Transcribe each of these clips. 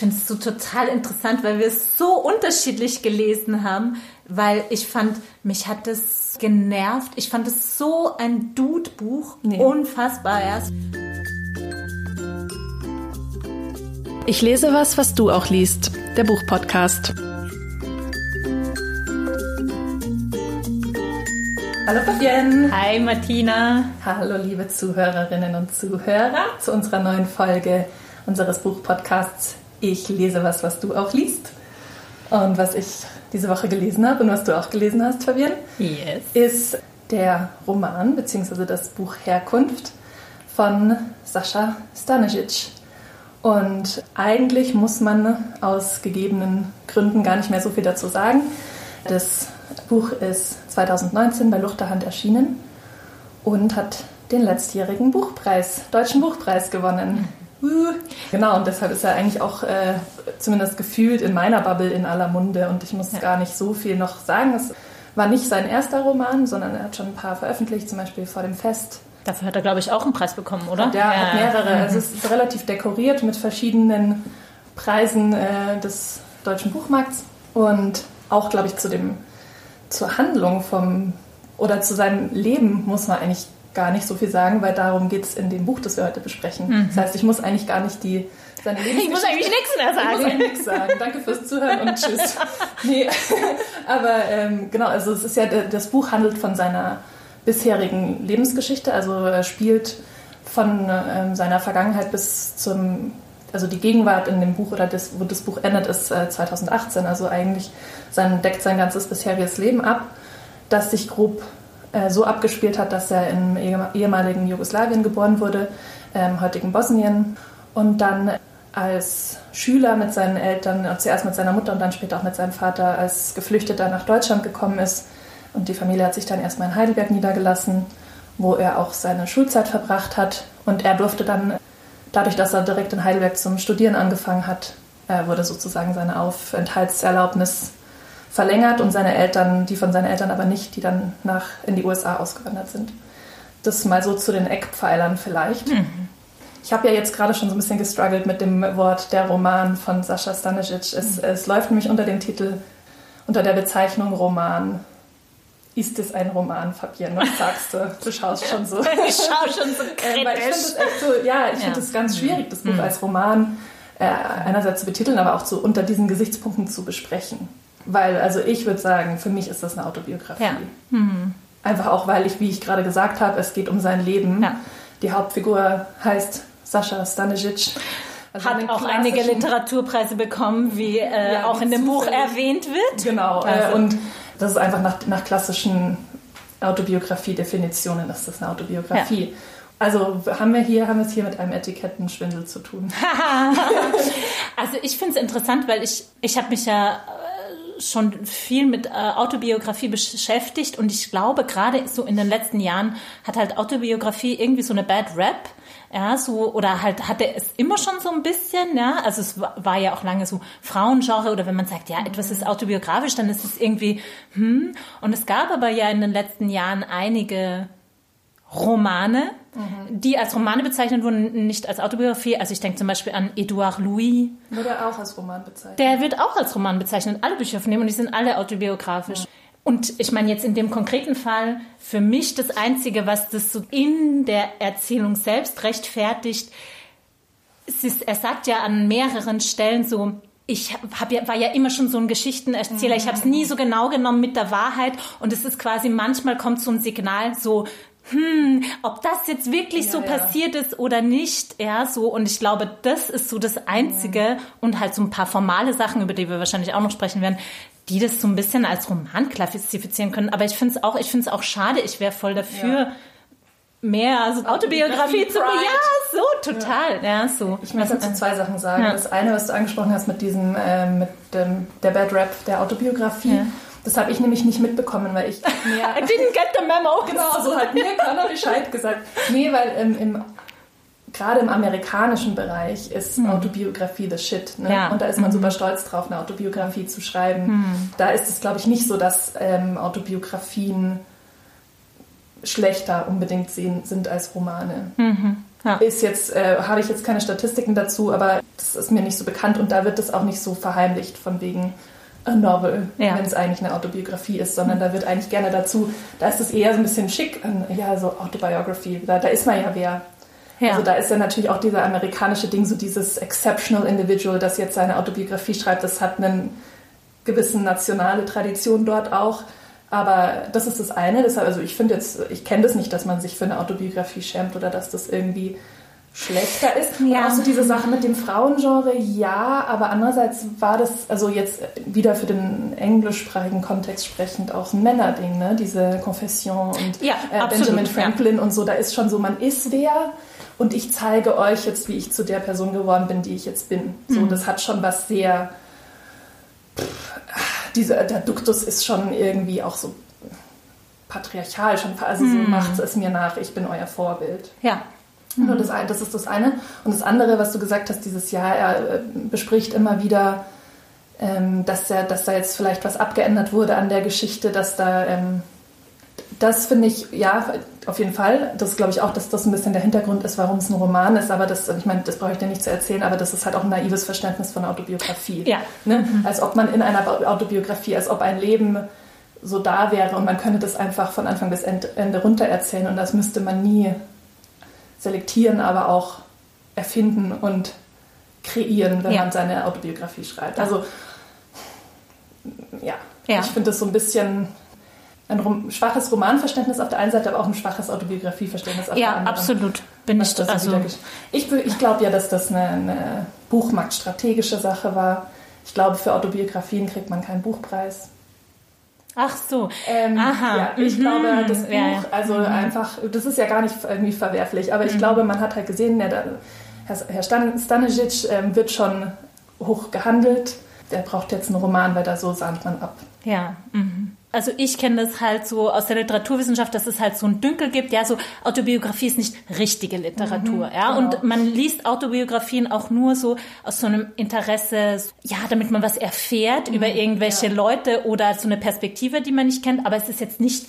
Ich finde es so total interessant, weil wir es so unterschiedlich gelesen haben, weil ich fand, mich hat es genervt. Ich fand es so ein Dude-Buch. Nee. Unfassbar erst. Ich lese was, was du auch liest. Der Buchpodcast. Hallo Fabienne. Hi Martina. Hallo liebe Zuhörerinnen und Zuhörer zu unserer neuen Folge unseres Buchpodcasts ich lese was, was du auch liest. Und was ich diese Woche gelesen habe und was du auch gelesen hast, Fabian, yes. ist der Roman bzw. das Buch Herkunft von Sascha Stanisic. Und eigentlich muss man aus gegebenen Gründen gar nicht mehr so viel dazu sagen. Das Buch ist 2019 bei Luchterhand erschienen und hat den letztjährigen Buchpreis, Deutschen Buchpreis gewonnen. Genau, und deshalb ist er eigentlich auch äh, zumindest gefühlt in meiner Bubble in aller Munde und ich muss ja. gar nicht so viel noch sagen. Es war nicht sein erster Roman, sondern er hat schon ein paar veröffentlicht, zum Beispiel vor dem Fest. Dafür hat er, glaube ich, auch einen Preis bekommen, oder? Und ja, hat mehrere. Mhm. Also es ist relativ dekoriert mit verschiedenen Preisen äh, des deutschen Buchmarkts und auch, glaube ich, zu dem, zur Handlung vom oder zu seinem Leben muss man eigentlich gar nicht so viel sagen, weil darum geht es in dem Buch, das wir heute besprechen. Mhm. Das heißt, ich muss eigentlich gar nicht die seine Ich muss eigentlich nichts mehr sagen. Ich muss eigentlich nichts sagen. Danke fürs Zuhören und tschüss. nee, aber ähm, genau, also es ist ja, das Buch handelt von seiner bisherigen Lebensgeschichte, also er spielt von ähm, seiner Vergangenheit bis zum, also die Gegenwart in dem Buch oder das, wo das Buch endet, ist äh, 2018. Also eigentlich sein, deckt sein ganzes bisheriges Leben ab, das sich grob äh, so abgespielt hat, dass er im ehemaligen Jugoslawien geboren wurde, ähm, heutigen Bosnien, und dann als Schüler mit seinen Eltern, äh, zuerst mit seiner Mutter und dann später auch mit seinem Vater, als Geflüchteter nach Deutschland gekommen ist. Und die Familie hat sich dann erstmal in Heidelberg niedergelassen, wo er auch seine Schulzeit verbracht hat. Und er durfte dann, dadurch, dass er direkt in Heidelberg zum Studieren angefangen hat, äh, wurde sozusagen seine Aufenthaltserlaubnis verlängert und seine Eltern, die von seinen Eltern aber nicht, die dann nach in die USA ausgewandert sind. Das mal so zu den Eckpfeilern vielleicht. Mhm. Ich habe ja jetzt gerade schon so ein bisschen gestruggelt mit dem Wort der Roman von Sascha Stanisic. Es, mhm. es läuft nämlich unter dem Titel, unter der Bezeichnung Roman. Ist es ein Roman, Fabienne? Was sagst du? Du schaust schon so. ich schaue schon so kritisch. Äh, ich finde es echt so, ja, ich ja. finde es ganz schwierig, das Buch mhm. als Roman äh, einerseits zu betiteln, aber auch so unter diesen Gesichtspunkten zu besprechen. Weil, also ich würde sagen, für mich ist das eine Autobiografie. Ja. Mhm. Einfach auch, weil ich, wie ich gerade gesagt habe, es geht um sein Leben. Ja. Die Hauptfigur heißt Sascha Stanisic. Also Hat auch einige Literaturpreise bekommen, wie äh, ja, auch in dem Buch erwähnt wird. Genau, äh, also. und das ist einfach nach, nach klassischen Autobiografie-Definitionen, ist das eine Autobiografie. Ja. Also haben wir hier, haben wir es hier mit einem Etikettenschwindel zu tun. also ich finde es interessant, weil ich, ich habe mich ja schon viel mit äh, Autobiografie beschäftigt und ich glaube, gerade so in den letzten Jahren hat halt Autobiografie irgendwie so eine Bad Rap. Ja, so, oder halt hatte es immer schon so ein bisschen, ja. Also es war, ja auch lange so Frauengenre oder wenn man sagt, ja, etwas ist autobiografisch, dann ist es irgendwie, hm. Und es gab aber ja in den letzten Jahren einige Romane, mhm. die als Romane bezeichnet wurden, nicht als Autobiografie. Also ich denke zum Beispiel an Edouard Louis. Wird er auch als Roman bezeichnet? Der wird auch als Roman bezeichnet. Alle Bücher von ihm und die sind alle autobiografisch. Mhm. Und ich meine jetzt in dem konkreten Fall, für mich das Einzige, was das so in der Erzählung selbst rechtfertigt, ist, er sagt ja an mehreren Stellen so, ich hab ja, war ja immer schon so ein Geschichtenerzähler. Ich habe es nie so genau genommen mit der Wahrheit. Und es ist quasi, manchmal kommt so ein Signal, so, hm, ob das jetzt wirklich ja, so ja. passiert ist oder nicht, ja, so. Und ich glaube, das ist so das Einzige ja. und halt so ein paar formale Sachen, über die wir wahrscheinlich auch noch sprechen werden, die das so ein bisschen als Roman klassifizieren können. Aber ich finde es auch, ich finde es auch schade. Ich wäre voll dafür, mehr also Autobiografie zu machen. Ja, so total. Ja, so. Ich möchte dazu zwei Sachen sagen. Das eine, was du angesprochen hast mit diesem, äh, mit dem, der Bad Rap der Autobiografie. Das habe ich nämlich nicht mitbekommen, weil ich mir... I didn't get the memo. Genau, so hat mir keiner Bescheid gesagt. Nee, weil ähm, im, gerade im amerikanischen Bereich ist hm. Autobiografie the shit. Ne? Ja. Und da ist man mhm. super stolz drauf, eine Autobiografie zu schreiben. Hm. Da ist es, glaube ich, nicht so, dass ähm, Autobiografien schlechter unbedingt sehen, sind als Romane. Mhm. Ja. Ist jetzt, äh, habe ich jetzt keine Statistiken dazu, aber das ist mir nicht so bekannt und da wird das auch nicht so verheimlicht von wegen a novel, ja. wenn es eigentlich eine Autobiografie ist, sondern da wird eigentlich gerne dazu, da ist es eher so ein bisschen schick, ja, so Autobiography, da, da ist man ja wer. Ja. Also da ist ja natürlich auch dieser amerikanische Ding, so dieses exceptional individual, das jetzt seine Autobiografie schreibt, das hat einen gewissen nationale Tradition dort auch. Aber das ist das eine. Deshalb, also ich finde jetzt, ich kenne das nicht, dass man sich für eine Autobiografie schämt oder dass das irgendwie schlechter ist. Ja. Und auch so diese Sache mit dem Frauengenre, ja, aber andererseits war das, also jetzt wieder für den englischsprachigen Kontext sprechend auch ein Männerding, ne? Diese Confession und ja, äh, Benjamin Franklin ja. und so, da ist schon so, man ist wer und ich zeige euch jetzt, wie ich zu der Person geworden bin, die ich jetzt bin. So, mhm. das hat schon was sehr dieser, der Duktus ist schon irgendwie auch so patriarchal, schon, also so mm. macht es mir nach, ich bin euer Vorbild. Ja. Nur das, das ist das eine. Und das andere, was du gesagt hast, dieses Jahr, er äh, bespricht immer wieder, ähm, dass, er, dass da jetzt vielleicht was abgeändert wurde an der Geschichte, dass da ähm, das finde ich, ja, auf jeden Fall. Das glaube ich auch, dass das ein bisschen der Hintergrund ist, warum es ein Roman ist. Aber das, ich meine, das brauche ich dir nicht zu erzählen, aber das ist halt auch ein naives Verständnis von Autobiografie. Ja. Ne? Mhm. Als ob man in einer Autobiografie, als ob ein Leben so da wäre und man könnte das einfach von Anfang bis Ende runter erzählen und das müsste man nie selektieren, aber auch erfinden und kreieren, wenn ja. man seine Autobiografie schreibt. Also ja, ja. ich finde das so ein bisschen ein rom schwaches Romanverständnis auf der einen Seite, aber auch ein schwaches Autobiografieverständnis auf ja, der anderen. Ja, absolut. Bin ich also ich, ich glaube ja, dass das eine, eine buchmarktstrategische Sache war. Ich glaube, für Autobiografien kriegt man keinen Buchpreis. Ach so. Ähm, Aha. Ja, ich mhm. glaube, das Buch, ja, ja. also mhm. einfach, das ist ja gar nicht irgendwie verwerflich, aber ich mhm. glaube, man hat halt gesehen, der, Herr Stanisic ähm, wird schon hoch gehandelt. Der braucht jetzt einen Roman, weil da so sahnt man ab. Ja. Mhm also ich kenne das halt so aus der Literaturwissenschaft, dass es halt so ein Dünkel gibt. Ja, so Autobiografie ist nicht richtige Literatur. Mhm, ja, genau. und man liest Autobiografien auch nur so aus so einem Interesse, ja, damit man was erfährt mhm, über irgendwelche ja. Leute oder so eine Perspektive, die man nicht kennt. Aber es ist jetzt nicht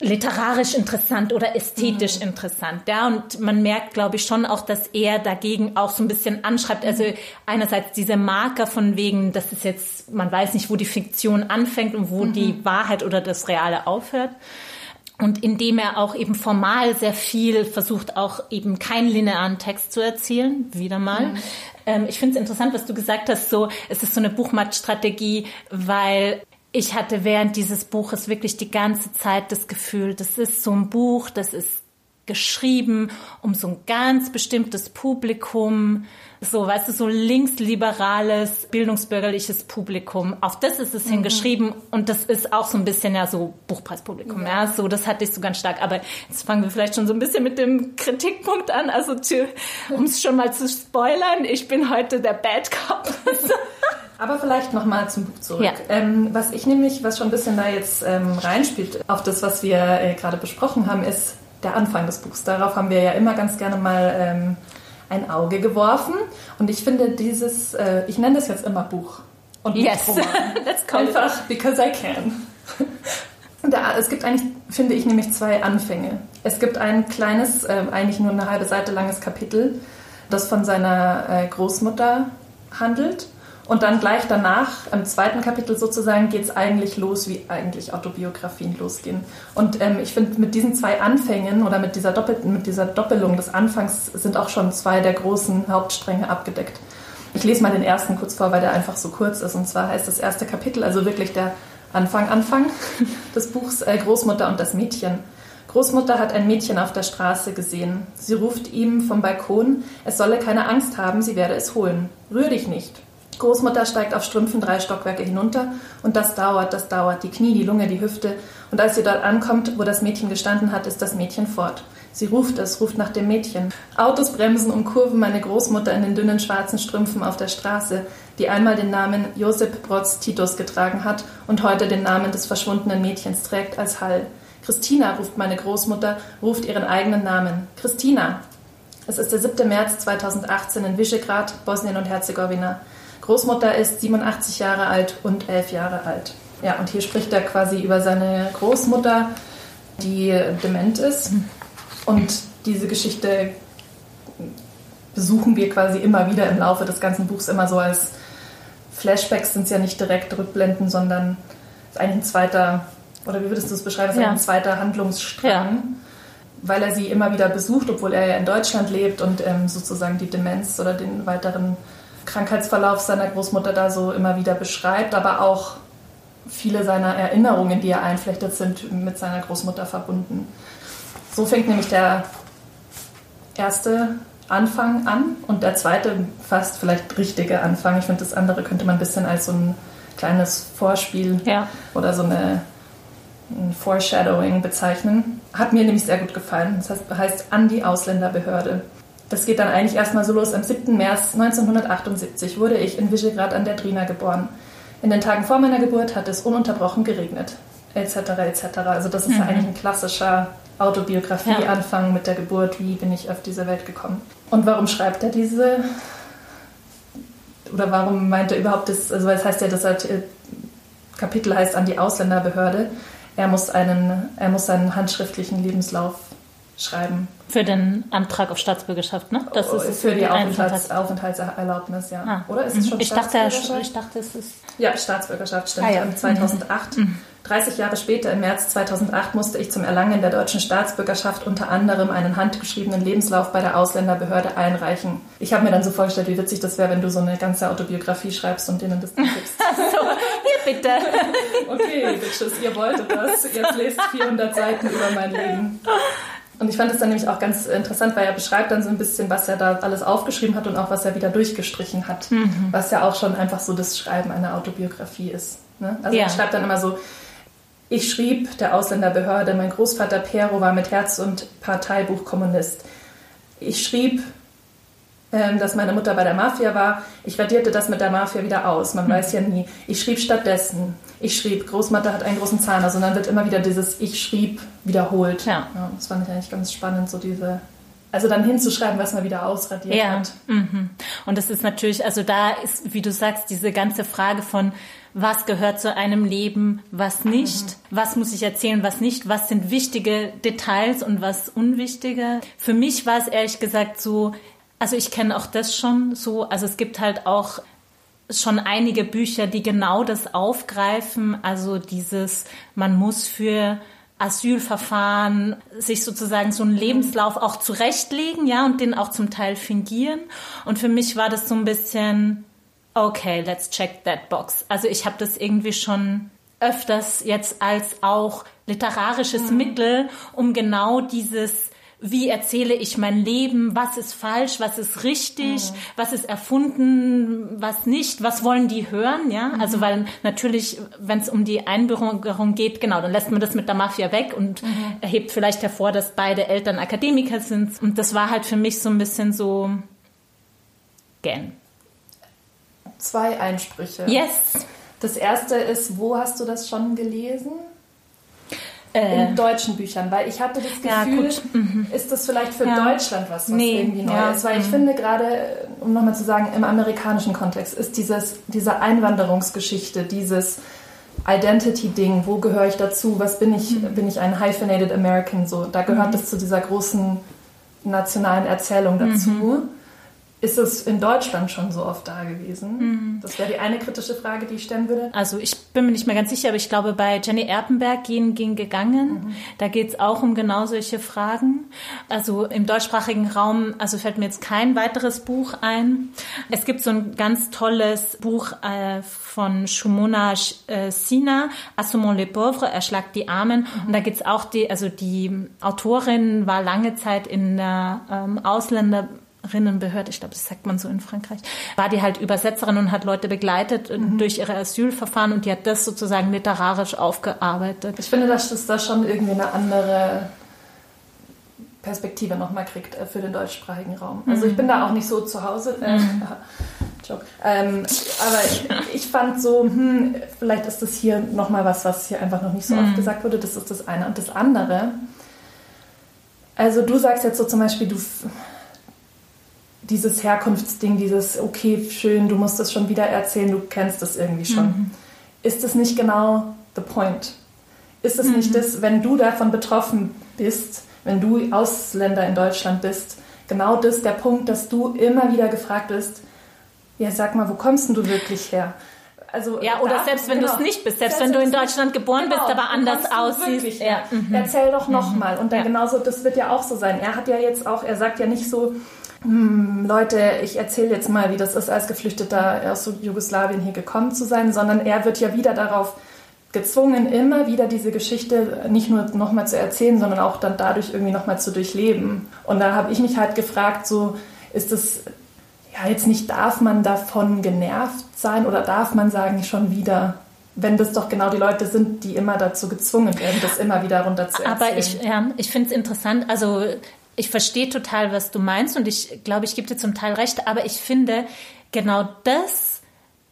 literarisch interessant oder ästhetisch mhm. interessant. Ja, und man merkt, glaube ich, schon auch, dass er dagegen auch so ein bisschen anschreibt. Also einerseits diese Marker von wegen, das ist jetzt, man weiß nicht, wo die Fiktion anfängt und wo mhm. die Wahrheit oder das Reale aufhört. Und indem er auch eben formal sehr viel versucht, auch eben keinen linearen Text zu erzählen, wieder mal. Mhm. Ähm, ich finde es interessant, was du gesagt hast, so, es ist so eine Buchmattstrategie, weil ich hatte während dieses Buches wirklich die ganze Zeit das Gefühl, das ist so ein Buch, das ist geschrieben um so ein ganz bestimmtes Publikum, so, weißt du, so linksliberales, bildungsbürgerliches Publikum. Auf das ist es mhm. hingeschrieben und das ist auch so ein bisschen ja so Buchpreispublikum, ja. ja, so, das hatte ich so ganz stark. Aber jetzt fangen wir vielleicht schon so ein bisschen mit dem Kritikpunkt an. Also, um es schon mal zu spoilern, ich bin heute der Bad Cop. Aber vielleicht nochmal zum Buch zurück. Ja. Ähm, was ich nämlich, was schon ein bisschen da jetzt ähm, reinspielt auf das, was wir äh, gerade besprochen haben, ist der Anfang des Buchs. Darauf haben wir ja immer ganz gerne mal ähm, ein Auge geworfen. Und ich finde dieses, äh, ich nenne das jetzt immer Buch. Und yes, let's call Einfach because I can. Da, es gibt eigentlich, finde ich, nämlich zwei Anfänge. Es gibt ein kleines, äh, eigentlich nur eine halbe Seite langes Kapitel, das von seiner äh, Großmutter handelt und dann gleich danach, im zweiten Kapitel sozusagen, geht es eigentlich los, wie eigentlich Autobiografien losgehen. Und ähm, ich finde, mit diesen zwei Anfängen oder mit dieser, doppelten, mit dieser Doppelung des Anfangs sind auch schon zwei der großen Hauptstränge abgedeckt. Ich lese mal den ersten kurz vor, weil der einfach so kurz ist. Und zwar heißt das erste Kapitel, also wirklich der Anfang, Anfang des Buchs, äh, Großmutter und das Mädchen. Großmutter hat ein Mädchen auf der Straße gesehen. Sie ruft ihm vom Balkon, es solle keine Angst haben, sie werde es holen. Rühr dich nicht. Großmutter steigt auf Strümpfen drei Stockwerke hinunter und das dauert, das dauert, die Knie, die Lunge, die Hüfte. Und als sie dort ankommt, wo das Mädchen gestanden hat, ist das Mädchen fort. Sie ruft es, ruft nach dem Mädchen. Autos bremsen und kurven meine Großmutter in den dünnen schwarzen Strümpfen auf der Straße, die einmal den Namen Josep Brotz Titus getragen hat und heute den Namen des verschwundenen Mädchens trägt als Hall. Christina ruft meine Großmutter, ruft ihren eigenen Namen. Christina. Es ist der 7. März 2018 in Visegrad, Bosnien und Herzegowina. Großmutter ist 87 Jahre alt und 11 Jahre alt. Ja, und hier spricht er quasi über seine Großmutter, die dement ist. Und diese Geschichte besuchen wir quasi immer wieder im Laufe des ganzen Buchs immer so als Flashbacks sind es ja nicht direkt Rückblenden, sondern ist eigentlich ein zweiter, oder wie würdest du es beschreiben, ist ja. ein zweiter Handlungsstrang, ja. weil er sie immer wieder besucht, obwohl er ja in Deutschland lebt und ähm, sozusagen die Demenz oder den weiteren Krankheitsverlauf seiner Großmutter da so immer wieder beschreibt, aber auch viele seiner Erinnerungen, die er einflechtet, sind mit seiner Großmutter verbunden. So fängt nämlich der erste Anfang an und der zweite fast vielleicht richtige Anfang. Ich finde, das andere könnte man ein bisschen als so ein kleines Vorspiel ja. oder so eine ein Foreshadowing bezeichnen. Hat mir nämlich sehr gut gefallen. Das heißt, heißt an die Ausländerbehörde. Das geht dann eigentlich erstmal so los. Am 7. März 1978 wurde ich in Visegrad an der Drina geboren. In den Tagen vor meiner Geburt hat es ununterbrochen geregnet, etc. etc. Also das ist mhm. ja eigentlich ein klassischer Autobiografie-Anfang ja. mit der Geburt. Wie bin ich auf diese Welt gekommen? Und warum schreibt er diese? Oder warum meint er überhaupt das? Also es heißt ja, das äh, Kapitel heißt an die Ausländerbehörde. Er muss einen, er muss seinen handschriftlichen Lebenslauf schreiben. Für den Antrag auf Staatsbürgerschaft, ne? Das ist oh, für die, die Aufenthalts Aufenthaltserlaubnis, ja. Ah. Oder ist es mhm. schon ich Staatsbürgerschaft? Dachte, ich dachte, es ist... Ja, Staatsbürgerschaft stimmt. Ah, ja. 2008. Mhm. 30 Jahre später, im März 2008, musste ich zum Erlangen der deutschen Staatsbürgerschaft unter anderem einen handgeschriebenen Lebenslauf bei der Ausländerbehörde einreichen. Ich habe mir dann so vorgestellt, wie witzig das wäre, wenn du so eine ganze Autobiografie schreibst und denen das dann gibst. so, hier bitte. okay, Bitches, ihr wolltet das. Jetzt lest 400 Seiten über mein Leben. Und ich fand es dann nämlich auch ganz interessant, weil er beschreibt dann so ein bisschen, was er da alles aufgeschrieben hat und auch was er wieder durchgestrichen hat. Mhm. Was ja auch schon einfach so das Schreiben einer Autobiografie ist. Ne? Also ja. er schreibt dann immer so, ich schrieb der Ausländerbehörde, mein Großvater Pero war mit Herz und Parteibuch Kommunist. Ich schrieb, dass meine Mutter bei der Mafia war. Ich radierte das mit der Mafia wieder aus. Man hm. weiß ja nie. Ich schrieb stattdessen. Ich schrieb, Großmutter hat einen großen Zahn. Also dann wird immer wieder dieses Ich schrieb wiederholt. Ja. ja das fand ich eigentlich ganz spannend, so diese also dann hinzuschreiben, was man wieder ausradiert ja. hat. Mhm. Und das ist natürlich, also da ist, wie du sagst, diese ganze Frage von, was gehört zu einem Leben, was nicht, mhm. was muss ich erzählen, was nicht, was sind wichtige Details und was unwichtige. Für mich war es ehrlich gesagt so, also ich kenne auch das schon so, also es gibt halt auch schon einige Bücher, die genau das aufgreifen, also dieses, man muss für Asylverfahren, sich sozusagen so einen Lebenslauf auch zurechtlegen, ja, und den auch zum Teil fingieren. Und für mich war das so ein bisschen, okay, let's check that box. Also ich habe das irgendwie schon öfters jetzt als auch literarisches mhm. Mittel, um genau dieses wie erzähle ich mein Leben, was ist falsch, was ist richtig, mhm. was ist erfunden, was nicht, was wollen die hören, ja? Mhm. Also weil natürlich, wenn es um die Einbürgerung geht, genau, dann lässt man das mit der Mafia weg und mhm. erhebt vielleicht hervor, dass beide Eltern Akademiker sind. Und das war halt für mich so ein bisschen so gern. Zwei Einsprüche. Yes. Das erste ist, wo hast du das schon gelesen? In äh. deutschen Büchern, weil ich hatte das Gefühl, ja, mhm. ist das vielleicht für ja. Deutschland was, was nee. irgendwie neu ja. ist, weil ich mhm. finde gerade, um nochmal zu sagen, im amerikanischen Kontext ist dieses, diese Einwanderungsgeschichte, dieses Identity-Ding, wo gehöre ich dazu, was bin ich, mhm. bin ich ein hyphenated American, so, da gehört es mhm. zu dieser großen nationalen Erzählung dazu. Ist es in Deutschland schon so oft da gewesen? Mhm. Das wäre die eine kritische Frage, die ich stellen würde. Also ich bin mir nicht mehr ganz sicher, aber ich glaube, bei Jenny Erpenberg gehen ging gegangen. Mhm. Da geht es auch um genau solche Fragen. Also im deutschsprachigen Raum, also fällt mir jetzt kein weiteres Buch ein. Es gibt so ein ganz tolles Buch äh, von Shumona äh, Sina, Assumons les pauvres, Erschlagt die Armen. Mhm. Und da geht es auch die, also die Autorin war lange Zeit in der ähm, Ausländer Rinnenbehörde, ich glaube, das sagt man so in Frankreich, war die halt Übersetzerin und hat Leute begleitet mhm. durch ihre Asylverfahren und die hat das sozusagen literarisch aufgearbeitet. Ich finde, dass das da schon irgendwie eine andere Perspektive nochmal kriegt äh, für den deutschsprachigen Raum. Also mhm. ich bin da auch nicht so zu Hause. Äh, mhm. Ähm, aber ich, ich, fand so, hm, vielleicht ist das hier nochmal was, was hier einfach noch nicht so oft mhm. gesagt wurde. Das ist das eine. Und das andere, also du sagst jetzt so zum Beispiel, du dieses Herkunftsding, dieses, okay, schön, du musst das schon wieder erzählen, du kennst das irgendwie schon. Mhm. Ist das nicht genau the point? Ist es mhm. nicht das, wenn du davon betroffen bist, wenn du Ausländer in Deutschland bist, genau das der Punkt, dass du immer wieder gefragt bist, ja, sag mal, wo kommst denn du wirklich her? Also, ja, oder selbst wenn genau, du es nicht bist, selbst, selbst wenn du in Deutschland geboren genau, bist, aber anders aussiehst. Ja. Mhm. Erzähl doch nochmal. Mhm. Und dann ja. genauso, das wird ja auch so sein. Er hat ja jetzt auch, er sagt ja nicht so, Leute, ich erzähle jetzt mal, wie das ist, als Geflüchteter aus Jugoslawien hier gekommen zu sein, sondern er wird ja wieder darauf gezwungen, immer wieder diese Geschichte nicht nur nochmal zu erzählen, sondern auch dann dadurch irgendwie nochmal zu durchleben. Und da habe ich mich halt gefragt, so ist es ja jetzt nicht, darf man davon genervt sein oder darf man sagen, schon wieder wenn das doch genau die Leute sind, die immer dazu gezwungen werden, das immer wieder runter zu erzählen. Aber ich, ja, ich finde es interessant, also ich verstehe total, was du meinst und ich glaube, ich gebe dir zum Teil recht, aber ich finde, genau das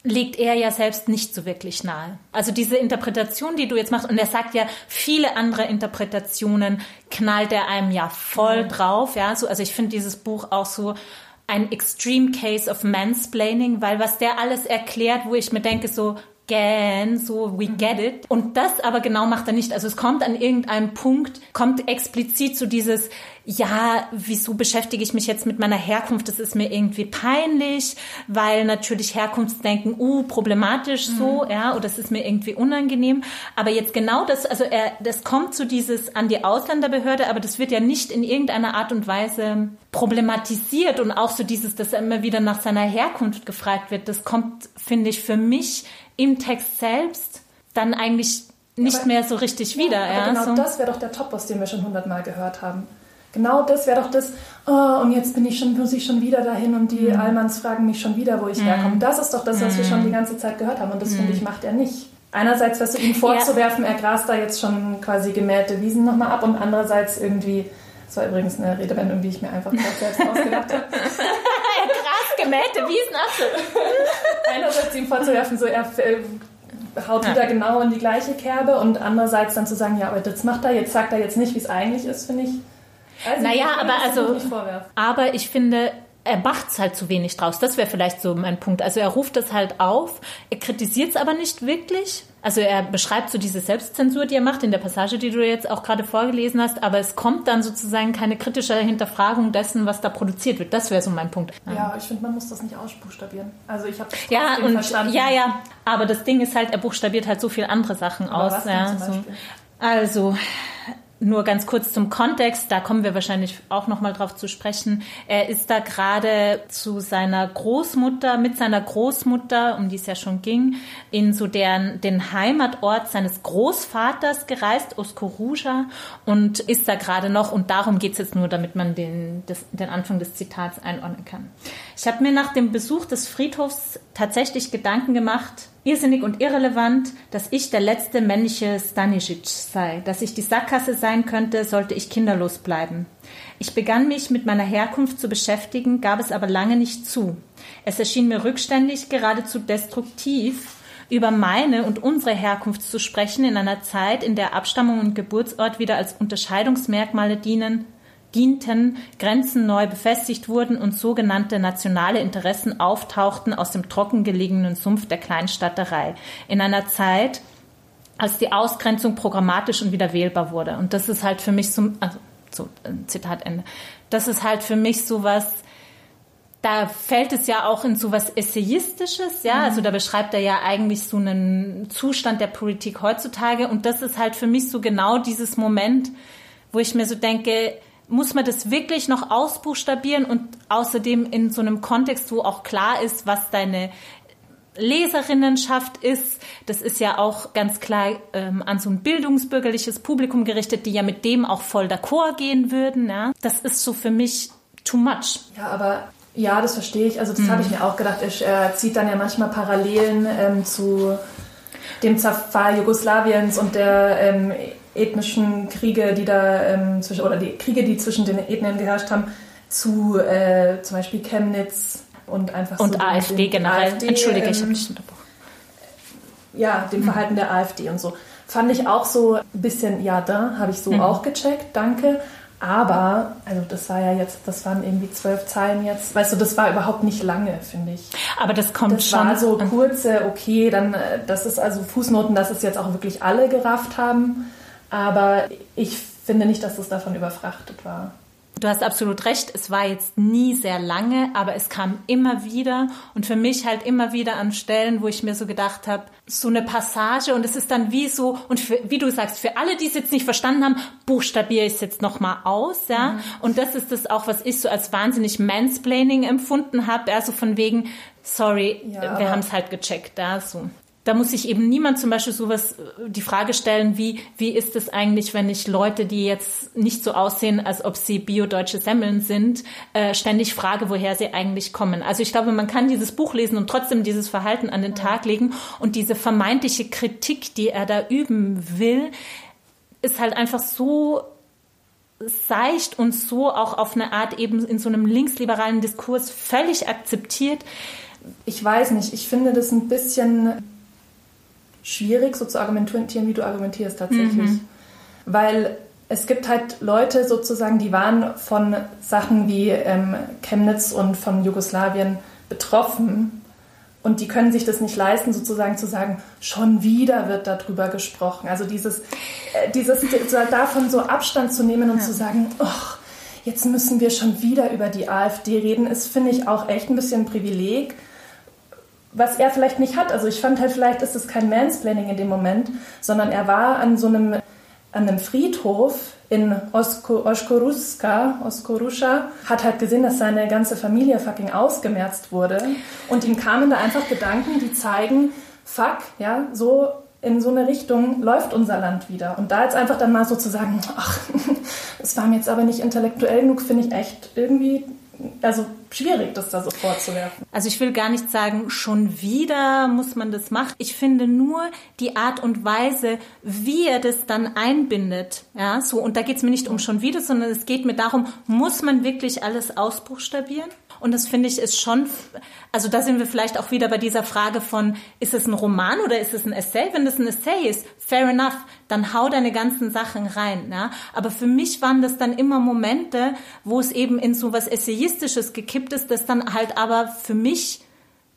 legt er ja selbst nicht so wirklich nahe. Also diese Interpretation, die du jetzt machst, und er sagt ja, viele andere Interpretationen knallt er einem ja voll mhm. drauf, ja, so, also ich finde dieses Buch auch so ein Extreme Case of Mansplaining, weil was der alles erklärt, wo ich mir denke, so, Gan, so we get it. Und das aber genau macht er nicht. Also es kommt an irgendeinem Punkt, kommt explizit zu dieses, ja, wieso beschäftige ich mich jetzt mit meiner Herkunft? Das ist mir irgendwie peinlich, weil natürlich Herkunftsdenken, uh, problematisch so, mhm. ja, oder das ist mir irgendwie unangenehm. Aber jetzt genau das, also er, das kommt zu dieses an die Ausländerbehörde, aber das wird ja nicht in irgendeiner Art und Weise problematisiert und auch so dieses, dass er immer wieder nach seiner Herkunft gefragt wird. Das kommt, finde ich, für mich im Text selbst dann eigentlich nicht aber, mehr so richtig wieder. Ja, ja genau so. das wäre doch der Topos, den wir schon hundertmal gehört haben. Genau das wäre doch das, oh, und jetzt bin ich schon, muss ich schon wieder dahin und die mhm. Allmanns fragen mich schon wieder, wo ich mhm. herkomme. Das ist doch das, was mhm. wir schon die ganze Zeit gehört haben und das finde ich mhm. macht er nicht. Einerseits, was du ihm vorzuwerfen, ja. er grast da jetzt schon quasi gemähte Wiesen nochmal ab und andererseits irgendwie, das war übrigens eine Redewendung, die ich mir einfach selbst ausgedacht habe. Gemähte Wiesen, ach Einerseits ihm vorzuwerfen, so er haut ja. wieder genau in die gleiche Kerbe und andererseits dann zu sagen, ja, aber das macht er, jetzt sagt er jetzt nicht, wie es eigentlich ist, finde ich. Also naja, aber also, aber ich finde, er macht es halt zu wenig draus. Das wäre vielleicht so mein Punkt. Also er ruft das halt auf, er kritisiert es aber nicht wirklich. Also er beschreibt so diese Selbstzensur, die er macht in der Passage, die du jetzt auch gerade vorgelesen hast, aber es kommt dann sozusagen keine kritische Hinterfragung dessen, was da produziert wird. Das wäre so mein Punkt. Ja, ja ich finde, man muss das nicht ausbuchstabieren. Also ich habe ja und verstanden. ja, ja. Aber das Ding ist halt, er buchstabiert halt so viele andere Sachen aber aus. ja, so. Also nur ganz kurz zum Kontext, da kommen wir wahrscheinlich auch noch mal drauf zu sprechen. Er ist da gerade zu seiner Großmutter, mit seiner Großmutter, um die es ja schon ging, in so deren, den Heimatort seines Großvaters gereist, Oskoruja, und ist da gerade noch, und darum geht es jetzt nur, damit man den, das, den Anfang des Zitats einordnen kann. Ich habe mir nach dem Besuch des Friedhofs tatsächlich Gedanken gemacht, irrsinnig und irrelevant, dass ich der letzte männliche Stanisic sei, dass ich die Sackgasse sein könnte, sollte ich kinderlos bleiben. Ich begann mich mit meiner Herkunft zu beschäftigen, gab es aber lange nicht zu. Es erschien mir rückständig, geradezu destruktiv, über meine und unsere Herkunft zu sprechen in einer Zeit, in der Abstammung und Geburtsort wieder als Unterscheidungsmerkmale dienen, dienten, Grenzen neu befestigt wurden und sogenannte nationale Interessen auftauchten aus dem trockengelegenen Sumpf der Kleinstadterei. In einer Zeit, als die Ausgrenzung programmatisch und wieder wählbar wurde. Und das ist halt für mich so, also, so, äh, Zitat Ende. Das ist halt für mich so was, da fällt es ja auch in so was Essayistisches, ja. Mhm. Also da beschreibt er ja eigentlich so einen Zustand der Politik heutzutage. Und das ist halt für mich so genau dieses Moment, wo ich mir so denke, muss man das wirklich noch ausbuchstabieren und außerdem in so einem Kontext, wo auch klar ist, was deine Leserinnenschaft ist. Das ist ja auch ganz klar ähm, an so ein bildungsbürgerliches Publikum gerichtet, die ja mit dem auch voll d'accord gehen würden. Ja? Das ist so für mich too much. Ja, aber ja, das verstehe ich. Also das mhm. habe ich mir auch gedacht. Er zieht dann ja manchmal Parallelen ähm, zu dem Zerfall Jugoslawiens und der ähm, ethnischen Kriege, die da ähm, zwischen, oder die Kriege, die zwischen den Ethnien geherrscht haben, zu äh, zum Beispiel Chemnitz und einfach und so AfD generell. AfD, Entschuldige, ähm, ich habe dich unterbrochen. Ja, dem hm. Verhalten der AfD und so. Fand ich auch so ein bisschen, ja, da habe ich so hm. auch gecheckt, danke. Aber, also das war ja jetzt, das waren irgendwie zwölf Zeilen jetzt. Weißt du, das war überhaupt nicht lange, finde ich. Aber das kommt das schon. Das war so kurze, okay, dann, äh, das ist also Fußnoten, dass es jetzt auch wirklich alle gerafft haben. Aber ich finde nicht, dass es davon überfrachtet war. du hast absolut recht, es war jetzt nie sehr lange, aber es kam immer wieder und für mich halt immer wieder an Stellen, wo ich mir so gedacht habe, so eine Passage und es ist dann wie so, und für, wie du sagst, für alle, die es jetzt nicht verstanden haben, buchstabiere ich es jetzt nochmal aus, ja. Mhm. Und das ist das auch, was ich so als wahnsinnig Mansplaining empfunden habe, also von wegen, sorry, ja, wir haben es halt gecheckt, da so da muss sich eben niemand zum Beispiel sowas äh, die Frage stellen, wie, wie ist es eigentlich, wenn ich Leute, die jetzt nicht so aussehen, als ob sie biodeutsche Semmeln sind, äh, ständig frage, woher sie eigentlich kommen. Also ich glaube, man kann dieses Buch lesen und trotzdem dieses Verhalten an den Tag legen und diese vermeintliche Kritik, die er da üben will, ist halt einfach so seicht und so auch auf eine Art eben in so einem linksliberalen Diskurs völlig akzeptiert. Ich weiß nicht, ich finde das ein bisschen schwierig, so zu argumentieren, wie du argumentierst tatsächlich. Mhm. Weil es gibt halt Leute sozusagen, die waren von Sachen wie ähm, Chemnitz und von Jugoslawien betroffen und die können sich das nicht leisten, sozusagen zu sagen, schon wieder wird darüber gesprochen. Also dieses, äh, dieses davon so Abstand zu nehmen und ja. zu sagen, oh, jetzt müssen wir schon wieder über die AfD reden, ist, finde ich, auch echt ein bisschen ein Privileg was er vielleicht nicht hat. Also ich fand halt, vielleicht ist es kein Mansplaining in dem Moment, sondern er war an so einem, an einem Friedhof in Oskoruska, Oskoruscha, hat halt gesehen, dass seine ganze Familie fucking ausgemerzt wurde. Und ihm kamen da einfach Gedanken, die zeigen, fuck, ja, so in so eine Richtung läuft unser Land wieder. Und da jetzt einfach dann mal so zu sagen, ach, das war mir jetzt aber nicht intellektuell genug, finde ich echt irgendwie also schwierig, das da so vorzuwerfen. Also ich will gar nicht sagen, schon wieder muss man das machen. Ich finde nur die Art und Weise, wie er das dann einbindet. Ja, so. Und da geht es mir nicht um schon wieder, sondern es geht mir darum, muss man wirklich alles ausbuchstabieren? Und das finde ich ist schon, also da sind wir vielleicht auch wieder bei dieser Frage von, ist es ein Roman oder ist es ein Essay? Wenn das ein Essay ist, fair enough, dann hau deine ganzen Sachen rein. Ja? Aber für mich waren das dann immer Momente, wo es eben in so was Essayistisches gekippt ist, das dann halt aber für mich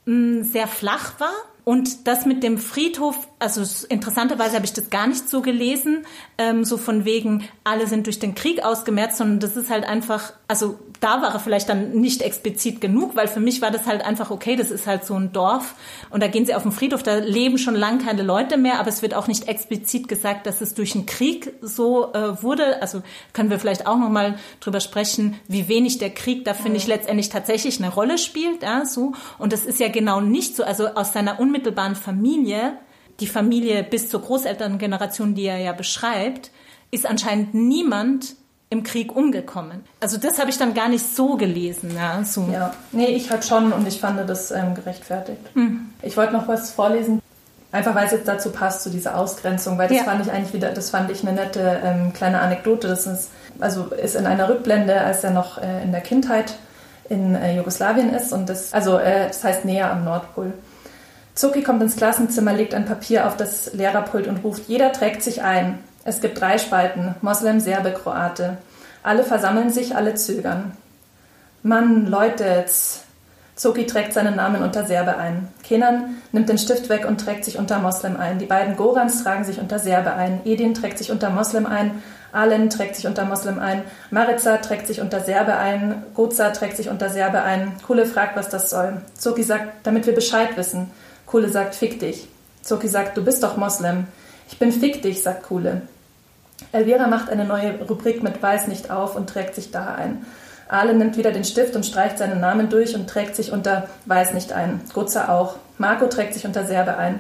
mh, mm, sehr flach war und das mit dem Friedhof, also interessanterweise habe ich das gar nicht so gelesen, ähm, so von wegen, alle sind durch den Krieg ausgemerzt, sondern das ist halt einfach, also da war er vielleicht dann nicht explizit genug, weil für mich war das halt einfach, okay, das ist halt so ein Dorf und da gehen sie auf den Friedhof, da leben schon lange keine Leute mehr, aber es wird auch nicht explizit gesagt, dass es durch den Krieg so äh, wurde. Also können wir vielleicht auch nochmal drüber sprechen, wie wenig der Krieg da, finde ich, letztendlich tatsächlich eine Rolle spielt. Ja, so. Und das ist ja genau nicht so, also aus seiner unmittelbaren Familie, die Familie bis zur Großelterngeneration, die er ja beschreibt, ist anscheinend niemand im Krieg umgekommen. Also das habe ich dann gar nicht so gelesen. Ja, so. ja. nee, ich halt schon und ich fand das ähm, gerechtfertigt. Hm. Ich wollte noch was vorlesen, einfach weil es jetzt dazu passt, zu dieser Ausgrenzung, weil das ja. fand ich eigentlich wieder, das fand ich eine nette ähm, kleine Anekdote. Das ist, also ist in einer Rückblende, als er noch äh, in der Kindheit in äh, Jugoslawien ist und das, also äh, das heißt näher am Nordpol. Zucki kommt ins Klassenzimmer, legt ein Papier auf das Lehrerpult und ruft, jeder trägt sich ein. Es gibt drei Spalten, Moslem, Serbe, Kroate. Alle versammeln sich, alle zögern. Mann, Leute, Zoki trägt seinen Namen unter Serbe ein. Kenan nimmt den Stift weg und trägt sich unter Moslem ein. Die beiden Gorans tragen sich unter Serbe ein. Edin trägt sich unter Moslem ein. Alen trägt sich unter Moslem ein. Marica trägt sich unter Serbe ein. Goza trägt sich unter Serbe ein. Kule fragt, was das soll. Zoki sagt, damit wir Bescheid wissen. Kule sagt, fick dich. Zoki sagt, du bist doch Moslem. Ich bin fick dich, sagt Kule. Elvira macht eine neue Rubrik mit Weiß nicht auf und trägt sich da ein. Ale nimmt wieder den Stift und streicht seinen Namen durch und trägt sich unter Weiß nicht ein. Gutzer auch. Marco trägt sich unter Serbe ein.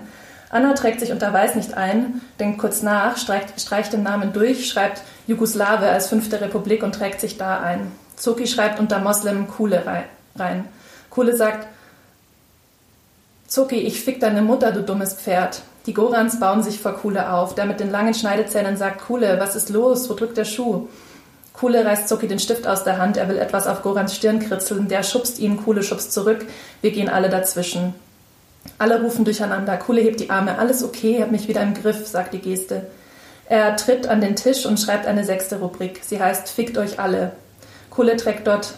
Anna trägt sich unter Weiß nicht ein, denkt kurz nach, streicht, streicht den Namen durch, schreibt Jugoslawe als fünfte Republik und trägt sich da ein. Zoki schreibt unter Moslem Kule rein. Kule sagt, Zucki, ich fick deine Mutter, du dummes Pferd. Die Gorans bauen sich vor Kule auf. Der mit den langen Schneidezähnen sagt, Kule, was ist los? Wo drückt der Schuh? Kule reißt Zucki den Stift aus der Hand. Er will etwas auf Gorans Stirn kritzeln. Der schubst ihn, Kule schubst zurück. Wir gehen alle dazwischen. Alle rufen durcheinander. Kule hebt die Arme. Alles okay, hab mich wieder im Griff, sagt die Geste. Er tritt an den Tisch und schreibt eine sechste Rubrik. Sie heißt Fickt euch alle. Kule trägt dort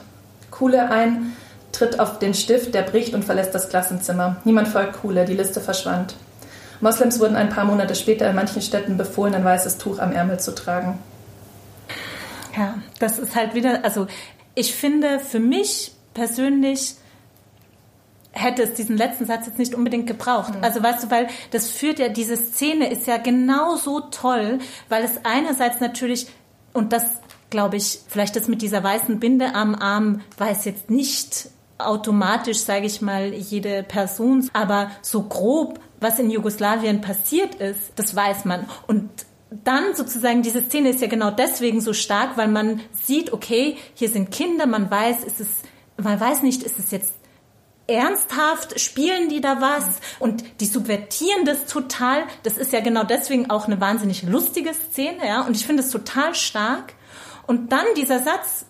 Kule ein, tritt auf den Stift, der bricht und verlässt das Klassenzimmer. Niemand folgt Kule, die Liste verschwand. Moslems wurden ein paar Monate später in manchen Städten befohlen, ein weißes Tuch am Ärmel zu tragen. Ja, das ist halt wieder, also ich finde für mich persönlich hätte es diesen letzten Satz jetzt nicht unbedingt gebraucht. Mhm. Also weißt du, weil das führt ja, diese Szene ist ja genauso toll, weil es einerseits natürlich, und das glaube ich, vielleicht das mit dieser weißen Binde am Arm weiß jetzt nicht automatisch, sage ich mal, jede Person, aber so grob, was in Jugoslawien passiert ist, das weiß man. Und dann sozusagen diese Szene ist ja genau deswegen so stark, weil man sieht, okay, hier sind Kinder, man weiß, ist es, man weiß nicht, ist es jetzt ernsthaft, spielen die da was und die subvertieren das total. Das ist ja genau deswegen auch eine wahnsinnig lustige Szene, ja, und ich finde es total stark. Und dann dieser Satz,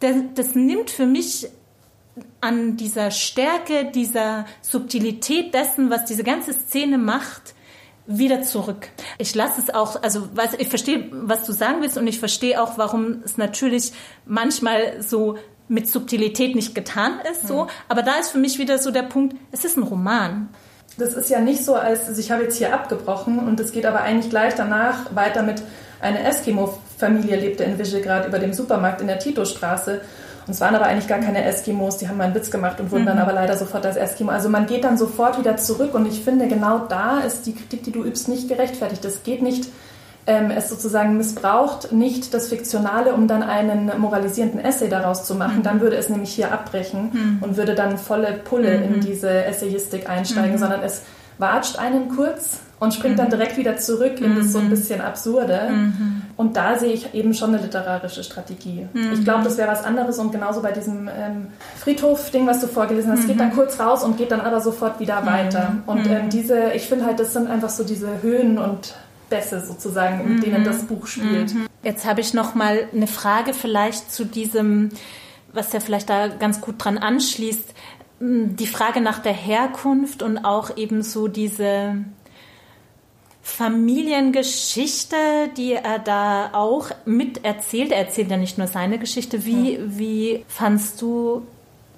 der, das nimmt für mich an dieser Stärke, dieser Subtilität dessen, was diese ganze Szene macht, wieder zurück. Ich lasse es auch, also weiß, ich verstehe, was du sagen willst und ich verstehe auch, warum es natürlich manchmal so mit Subtilität nicht getan ist, so. Mhm. Aber da ist für mich wieder so der Punkt, es ist ein Roman. Das ist ja nicht so, als also ich habe jetzt hier abgebrochen und es geht aber eigentlich gleich danach weiter mit einer Eskimo-Familie lebte in Visegrad über dem Supermarkt in der Titostraße. Und es waren aber eigentlich gar keine Eskimos, die haben mal einen Witz gemacht und wurden mhm. dann aber leider sofort als Eskimo. Also man geht dann sofort wieder zurück und ich finde, genau da ist die Kritik, die du übst, nicht gerechtfertigt. Es geht nicht ähm, es sozusagen missbraucht, nicht das Fiktionale, um dann einen moralisierenden Essay daraus zu machen. Mhm. Dann würde es nämlich hier abbrechen mhm. und würde dann volle Pulle mhm. in diese Essayistik einsteigen, mhm. sondern es watscht einen kurz und springt dann mhm. direkt wieder zurück in das so ein mhm. bisschen Absurde. Und da sehe ich eben schon eine literarische Strategie. Ich glaube, das wäre was anderes und genauso bei diesem ähm, Friedhof-Ding, was du vorgelesen hast, mhm. geht dann kurz raus und geht dann aber sofort wieder weiter. Und ähm, diese, ich finde halt, das sind einfach so diese Höhen und Bässe sozusagen, mit mhm. denen das Buch spielt. Mhm. Jetzt habe ich noch mal eine Frage vielleicht zu diesem, was ja vielleicht da ganz gut dran anschließt, die Frage nach der Herkunft und auch eben so diese Familiengeschichte, die er da auch mit erzählt. Er erzählt ja nicht nur seine Geschichte. Wie, wie fandst du,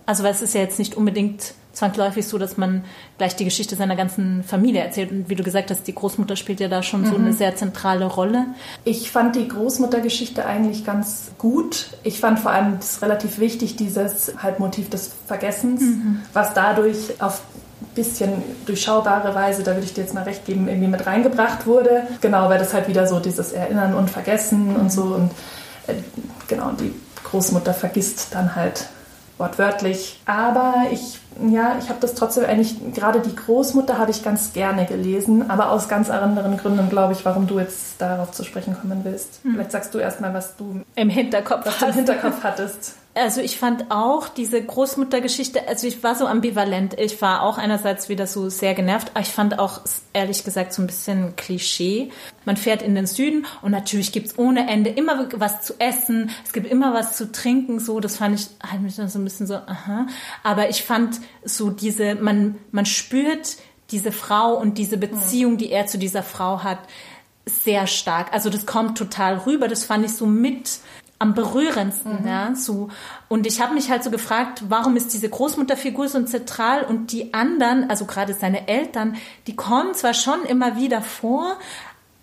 also weil es ist ja jetzt nicht unbedingt zwangsläufig so, dass man gleich die Geschichte seiner ganzen Familie erzählt. Und wie du gesagt hast, die Großmutter spielt ja da schon mhm. so eine sehr zentrale Rolle. Ich fand die Großmuttergeschichte eigentlich ganz gut. Ich fand vor allem das relativ wichtig, dieses Halbmotiv des Vergessens, mhm. was dadurch auf bisschen durchschaubare Weise, da würde ich dir jetzt mal recht geben, irgendwie mit reingebracht wurde. Genau, weil das halt wieder so dieses Erinnern und Vergessen und so und äh, genau, die Großmutter vergisst dann halt wortwörtlich. Aber ich, ja, ich habe das trotzdem eigentlich, gerade die Großmutter habe ich ganz gerne gelesen, aber aus ganz anderen Gründen, glaube ich, warum du jetzt darauf zu sprechen kommen willst. Hm. Vielleicht sagst du erstmal, was du im Hinterkopf, was du im Hinterkopf hattest. Also ich fand auch diese Großmuttergeschichte, also ich war so ambivalent. Ich war auch einerseits wieder so sehr genervt, aber ich fand auch ehrlich gesagt so ein bisschen Klischee. Man fährt in den Süden und natürlich gibt's ohne Ende immer was zu essen, es gibt immer was zu trinken, so, das fand ich halt mich dann so ein bisschen so, aha. Aber ich fand so diese, man, man spürt diese Frau und diese Beziehung, die er zu dieser Frau hat, sehr stark. Also das kommt total rüber. Das fand ich so mit am berührendsten, mhm. ja, so. Und ich habe mich halt so gefragt, warum ist diese Großmutterfigur so zentral und die anderen, also gerade seine Eltern, die kommen zwar schon immer wieder vor,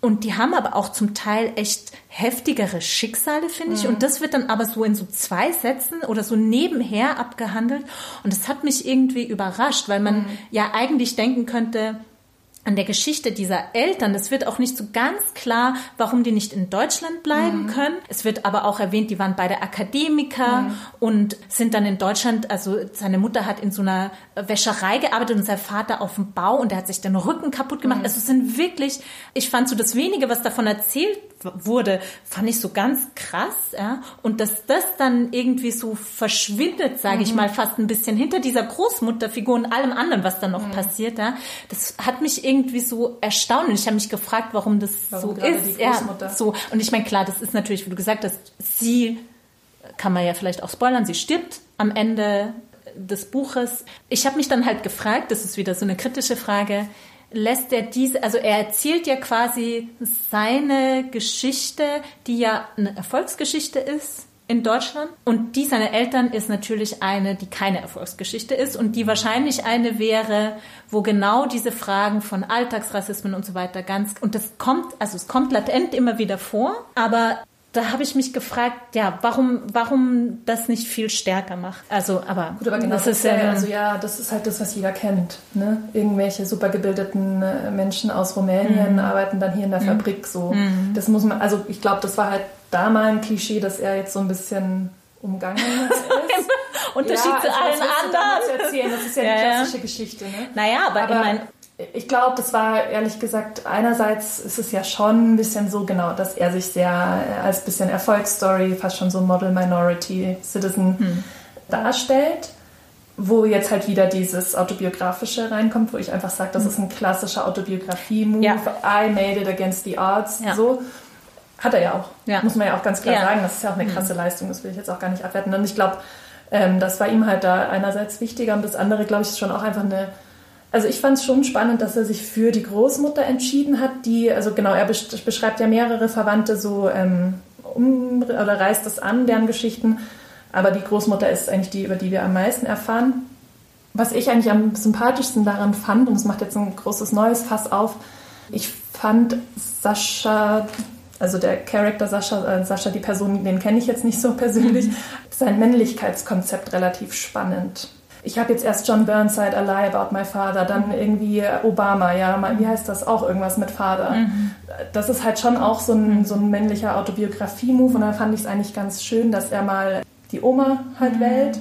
und die haben aber auch zum Teil echt heftigere Schicksale, finde ich. Mhm. Und das wird dann aber so in so zwei Sätzen oder so nebenher abgehandelt. Und das hat mich irgendwie überrascht, weil man mhm. ja eigentlich denken könnte, an der Geschichte dieser Eltern. Es wird auch nicht so ganz klar, warum die nicht in Deutschland bleiben mhm. können. Es wird aber auch erwähnt, die waren beide Akademiker mhm. und sind dann in Deutschland, also seine Mutter hat in so einer Wäscherei gearbeitet und sein Vater auf dem Bau und der hat sich den Rücken kaputt gemacht. Mhm. Also es sind wirklich, ich fand so das wenige, was davon erzählt wurde, fand ich so ganz krass, ja. Und dass das dann irgendwie so verschwindet, sage mhm. ich mal, fast ein bisschen hinter dieser Großmutterfigur und allem anderen, was dann noch mhm. passiert, ja. Das hat mich irgendwie so erstaunt und ich habe mich gefragt, warum das warum so ist. Ja, so. Und ich meine, klar, das ist natürlich, wie du gesagt hast, sie kann man ja vielleicht auch spoilern, sie stirbt am Ende des Buches. Ich habe mich dann halt gefragt, das ist wieder so eine kritische Frage, lässt er diese, also er erzählt ja quasi seine Geschichte, die ja eine Erfolgsgeschichte ist in Deutschland. Und die seiner Eltern ist natürlich eine, die keine Erfolgsgeschichte ist und die wahrscheinlich eine wäre, wo genau diese Fragen von Alltagsrassismen und so weiter ganz, und das kommt, also es kommt latent immer wieder vor, aber da habe ich mich gefragt, ja, warum, warum das nicht viel stärker macht. Also, aber, Gut, aber genau, das, ist ja, also ja, das ist halt das, was jeder kennt. Ne? Irgendwelche supergebildeten äh, Menschen aus Rumänien mhm. arbeiten dann hier in der mhm. Fabrik so. Mhm. Das muss man, also ich glaube, das war halt da mal ein Klischee, dass er jetzt so ein bisschen umgangen ist. Unterschied ja, zu also, allen anderen. erzählen? Das ist ja, ja die klassische. Geschichte. Ne? Naja, aber, aber ich meine ich glaube, das war ehrlich gesagt, einerseits ist es ja schon ein bisschen so genau, dass er sich sehr äh, als bisschen Erfolgsstory, fast schon so Model Minority Citizen hm. darstellt, wo jetzt halt wieder dieses Autobiografische reinkommt, wo ich einfach sage, das hm. ist ein klassischer Autobiografie-Move, ja. I made it against the odds, ja. so. Hat er ja auch, ja. muss man ja auch ganz klar sagen, das ist ja auch eine hm. krasse. Leistung, das will ich jetzt auch gar nicht abwerten. Und ich glaube, ähm, das war ihm halt da einerseits wichtiger und das andere, glaube ich, ist schon auch einfach eine also ich fand es schon spannend, dass er sich für die Großmutter entschieden hat, die, also genau, er beschreibt ja mehrere Verwandte so ähm, um, oder reißt das an, deren Geschichten. Aber die Großmutter ist eigentlich die, über die wir am meisten erfahren. Was ich eigentlich am sympathischsten daran fand, und es macht jetzt ein großes neues Fass auf, ich fand Sascha, also der Charakter Sascha, äh, Sascha, die Person, den kenne ich jetzt nicht so persönlich, mhm. sein Männlichkeitskonzept relativ spannend ich habe jetzt erst John Burnside, A Lie About My Father, dann mhm. irgendwie Obama, ja, wie heißt das auch irgendwas mit Vater. Mhm. Das ist halt schon auch so ein, mhm. so ein männlicher Autobiografie-Move und dann fand ich es eigentlich ganz schön, dass er mal die Oma halt mhm. wählt.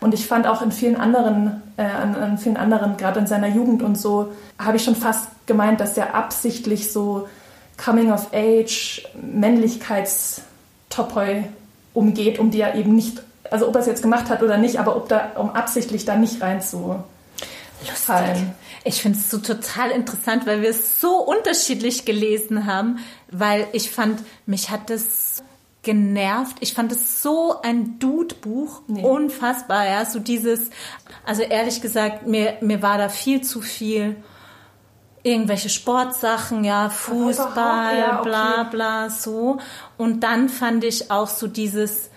Und ich fand auch in vielen anderen, äh, an, an vielen anderen, gerade in seiner Jugend und so, habe ich schon fast gemeint, dass er absichtlich so Coming of Age, Männlichkeitstopoi umgeht, um die er eben nicht also ob er es jetzt gemacht hat oder nicht, aber ob da, um absichtlich da nicht rein zu fallen. Ich finde es so total interessant, weil wir es so unterschiedlich gelesen haben, weil ich fand, mich hat das genervt. Ich fand es so ein Dude-Buch, nee. unfassbar, ja, so dieses, also ehrlich gesagt, mir, mir war da viel zu viel irgendwelche Sportsachen, ja, Fußball, ja, okay. bla bla, so. Und dann fand ich auch so dieses,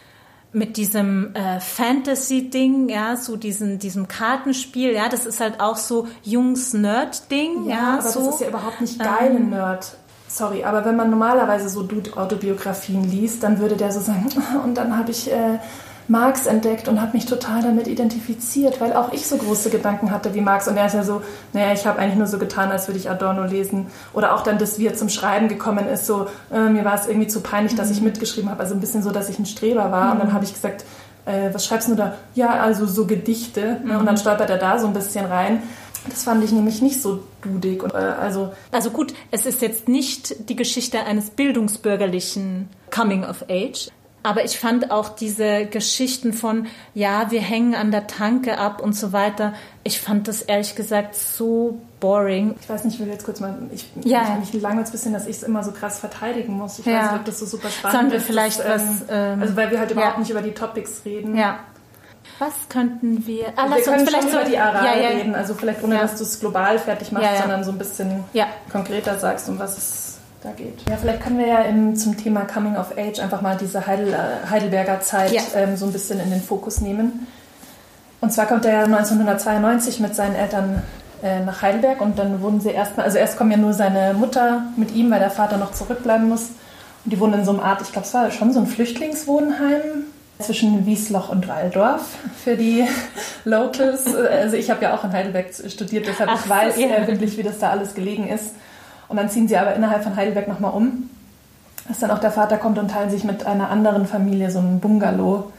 mit diesem äh, Fantasy-Ding, ja, so diesen, diesem Kartenspiel, ja, das ist halt auch so Jungs-Nerd-Ding, ja, ja, aber so. das ist ja überhaupt nicht geile ähm, Nerd. Sorry, aber wenn man normalerweise so Dude-Autobiografien liest, dann würde der so sagen, und dann habe ich äh, Marx entdeckt und habe mich total damit identifiziert, weil auch ich so große Gedanken hatte wie Marx. Und er ist ja so, naja, ich habe eigentlich nur so getan, als würde ich Adorno lesen. Oder auch dann, dass wir zum Schreiben gekommen ist, so, äh, mir war es irgendwie zu peinlich, dass ich mhm. mitgeschrieben habe. Also ein bisschen so, dass ich ein Streber war. Mhm. Und dann mhm. habe ich gesagt, äh, was schreibst du da? Ja, also so Gedichte. Mhm. Und dann stolpert er da so ein bisschen rein. Das fand ich nämlich nicht so dudig. Und, äh, also, also gut, es ist jetzt nicht die Geschichte eines bildungsbürgerlichen Coming of Age. Aber ich fand auch diese Geschichten von, ja, wir hängen an der Tanke ab und so weiter, ich fand das ehrlich gesagt so boring. Ich weiß nicht, ich will jetzt kurz mal, ich, ja. mich langweilt ein bisschen, dass ich es immer so krass verteidigen muss. Ich ja. weiß nicht, ob das so super spannend Sollen wir ist. vielleicht das, was... Ähm, also weil wir halt überhaupt ja. nicht über die Topics reden. Ja. Was könnten wir... Ah, wir können vielleicht so, über die Aral ja, reden, also vielleicht ohne, dass du es global fertig machst, sondern so ein bisschen konkreter sagst, um was es da geht. Ja, vielleicht können wir ja im, zum Thema Coming of Age einfach mal diese Heidel, äh, Heidelberger Zeit ja. ähm, so ein bisschen in den Fokus nehmen. Und zwar kommt er ja 1992 mit seinen Eltern äh, nach Heidelberg und dann wurden sie erstmal, also erst kommen ja nur seine Mutter mit ihm, weil der Vater noch zurückbleiben muss. Und die wohnen in so einer Art, ich glaube, es war schon so ein Flüchtlingswohnheim zwischen Wiesloch und Waldorf für die Locals. Also ich habe ja auch in Heidelberg studiert, deshalb Ach, ich weiß ja. wirklich, wie das da alles gelegen ist. Und dann ziehen sie aber innerhalb von Heidelberg nochmal um. Dass dann auch der Vater kommt und teilen sich mit einer anderen Familie so ein Bungalow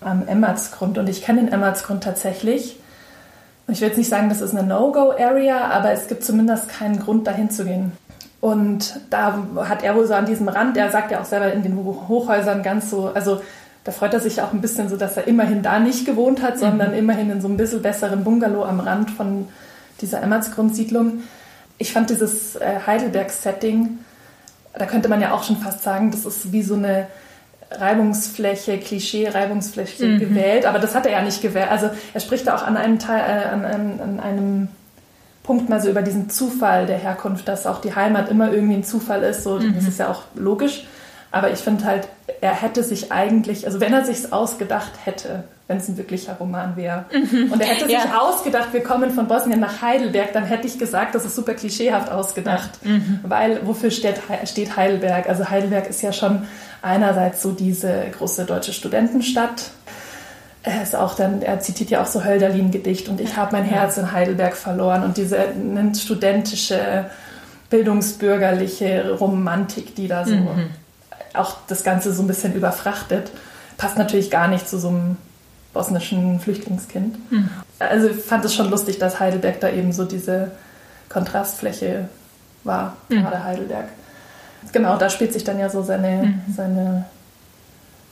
am Emmertsgrund. Und ich kenne den Emmertsgrund tatsächlich. Ich will jetzt nicht sagen, das ist eine No-Go-Area, aber es gibt zumindest keinen Grund, dahin zu gehen. Und da hat er wohl so an diesem Rand, er sagt ja auch selber in den Hochhäusern ganz so, also da freut er sich auch ein bisschen so, dass er immerhin da nicht gewohnt hat, sondern mhm. immerhin in so ein bisschen besseren Bungalow am Rand von dieser Emmertsgrundsiedlung ich fand dieses äh, Heidelberg-Setting, da könnte man ja auch schon fast sagen, das ist wie so eine Reibungsfläche, Klischee-Reibungsfläche mhm. gewählt, aber das hat er ja nicht gewählt. Also er spricht da auch an einem, Teil, äh, an, einem, an einem Punkt mal so über diesen Zufall der Herkunft, dass auch die Heimat immer irgendwie ein Zufall ist. So, mhm. Das ist ja auch logisch. Aber ich finde halt, er hätte sich eigentlich, also wenn er sich's ausgedacht hätte, wenn es ein wirklicher Roman wäre, mhm. und er hätte ja. sich ausgedacht, wir kommen von Bosnien nach Heidelberg, dann hätte ich gesagt, das ist super klischeehaft ausgedacht. Mhm. Weil, wofür steht, steht Heidelberg? Also Heidelberg ist ja schon einerseits so diese große deutsche Studentenstadt. Er ist auch dann, er zitiert ja auch so Hölderlin-Gedicht und ich habe mein Herz in Heidelberg verloren und diese studentische, bildungsbürgerliche Romantik, die da so mhm. Auch das Ganze so ein bisschen überfrachtet, passt natürlich gar nicht zu so einem bosnischen Flüchtlingskind. Mhm. Also ich fand es schon lustig, dass Heidelberg da eben so diese Kontrastfläche war, mhm. gerade Heidelberg. Genau, da spielt sich dann ja so seine, mhm. seine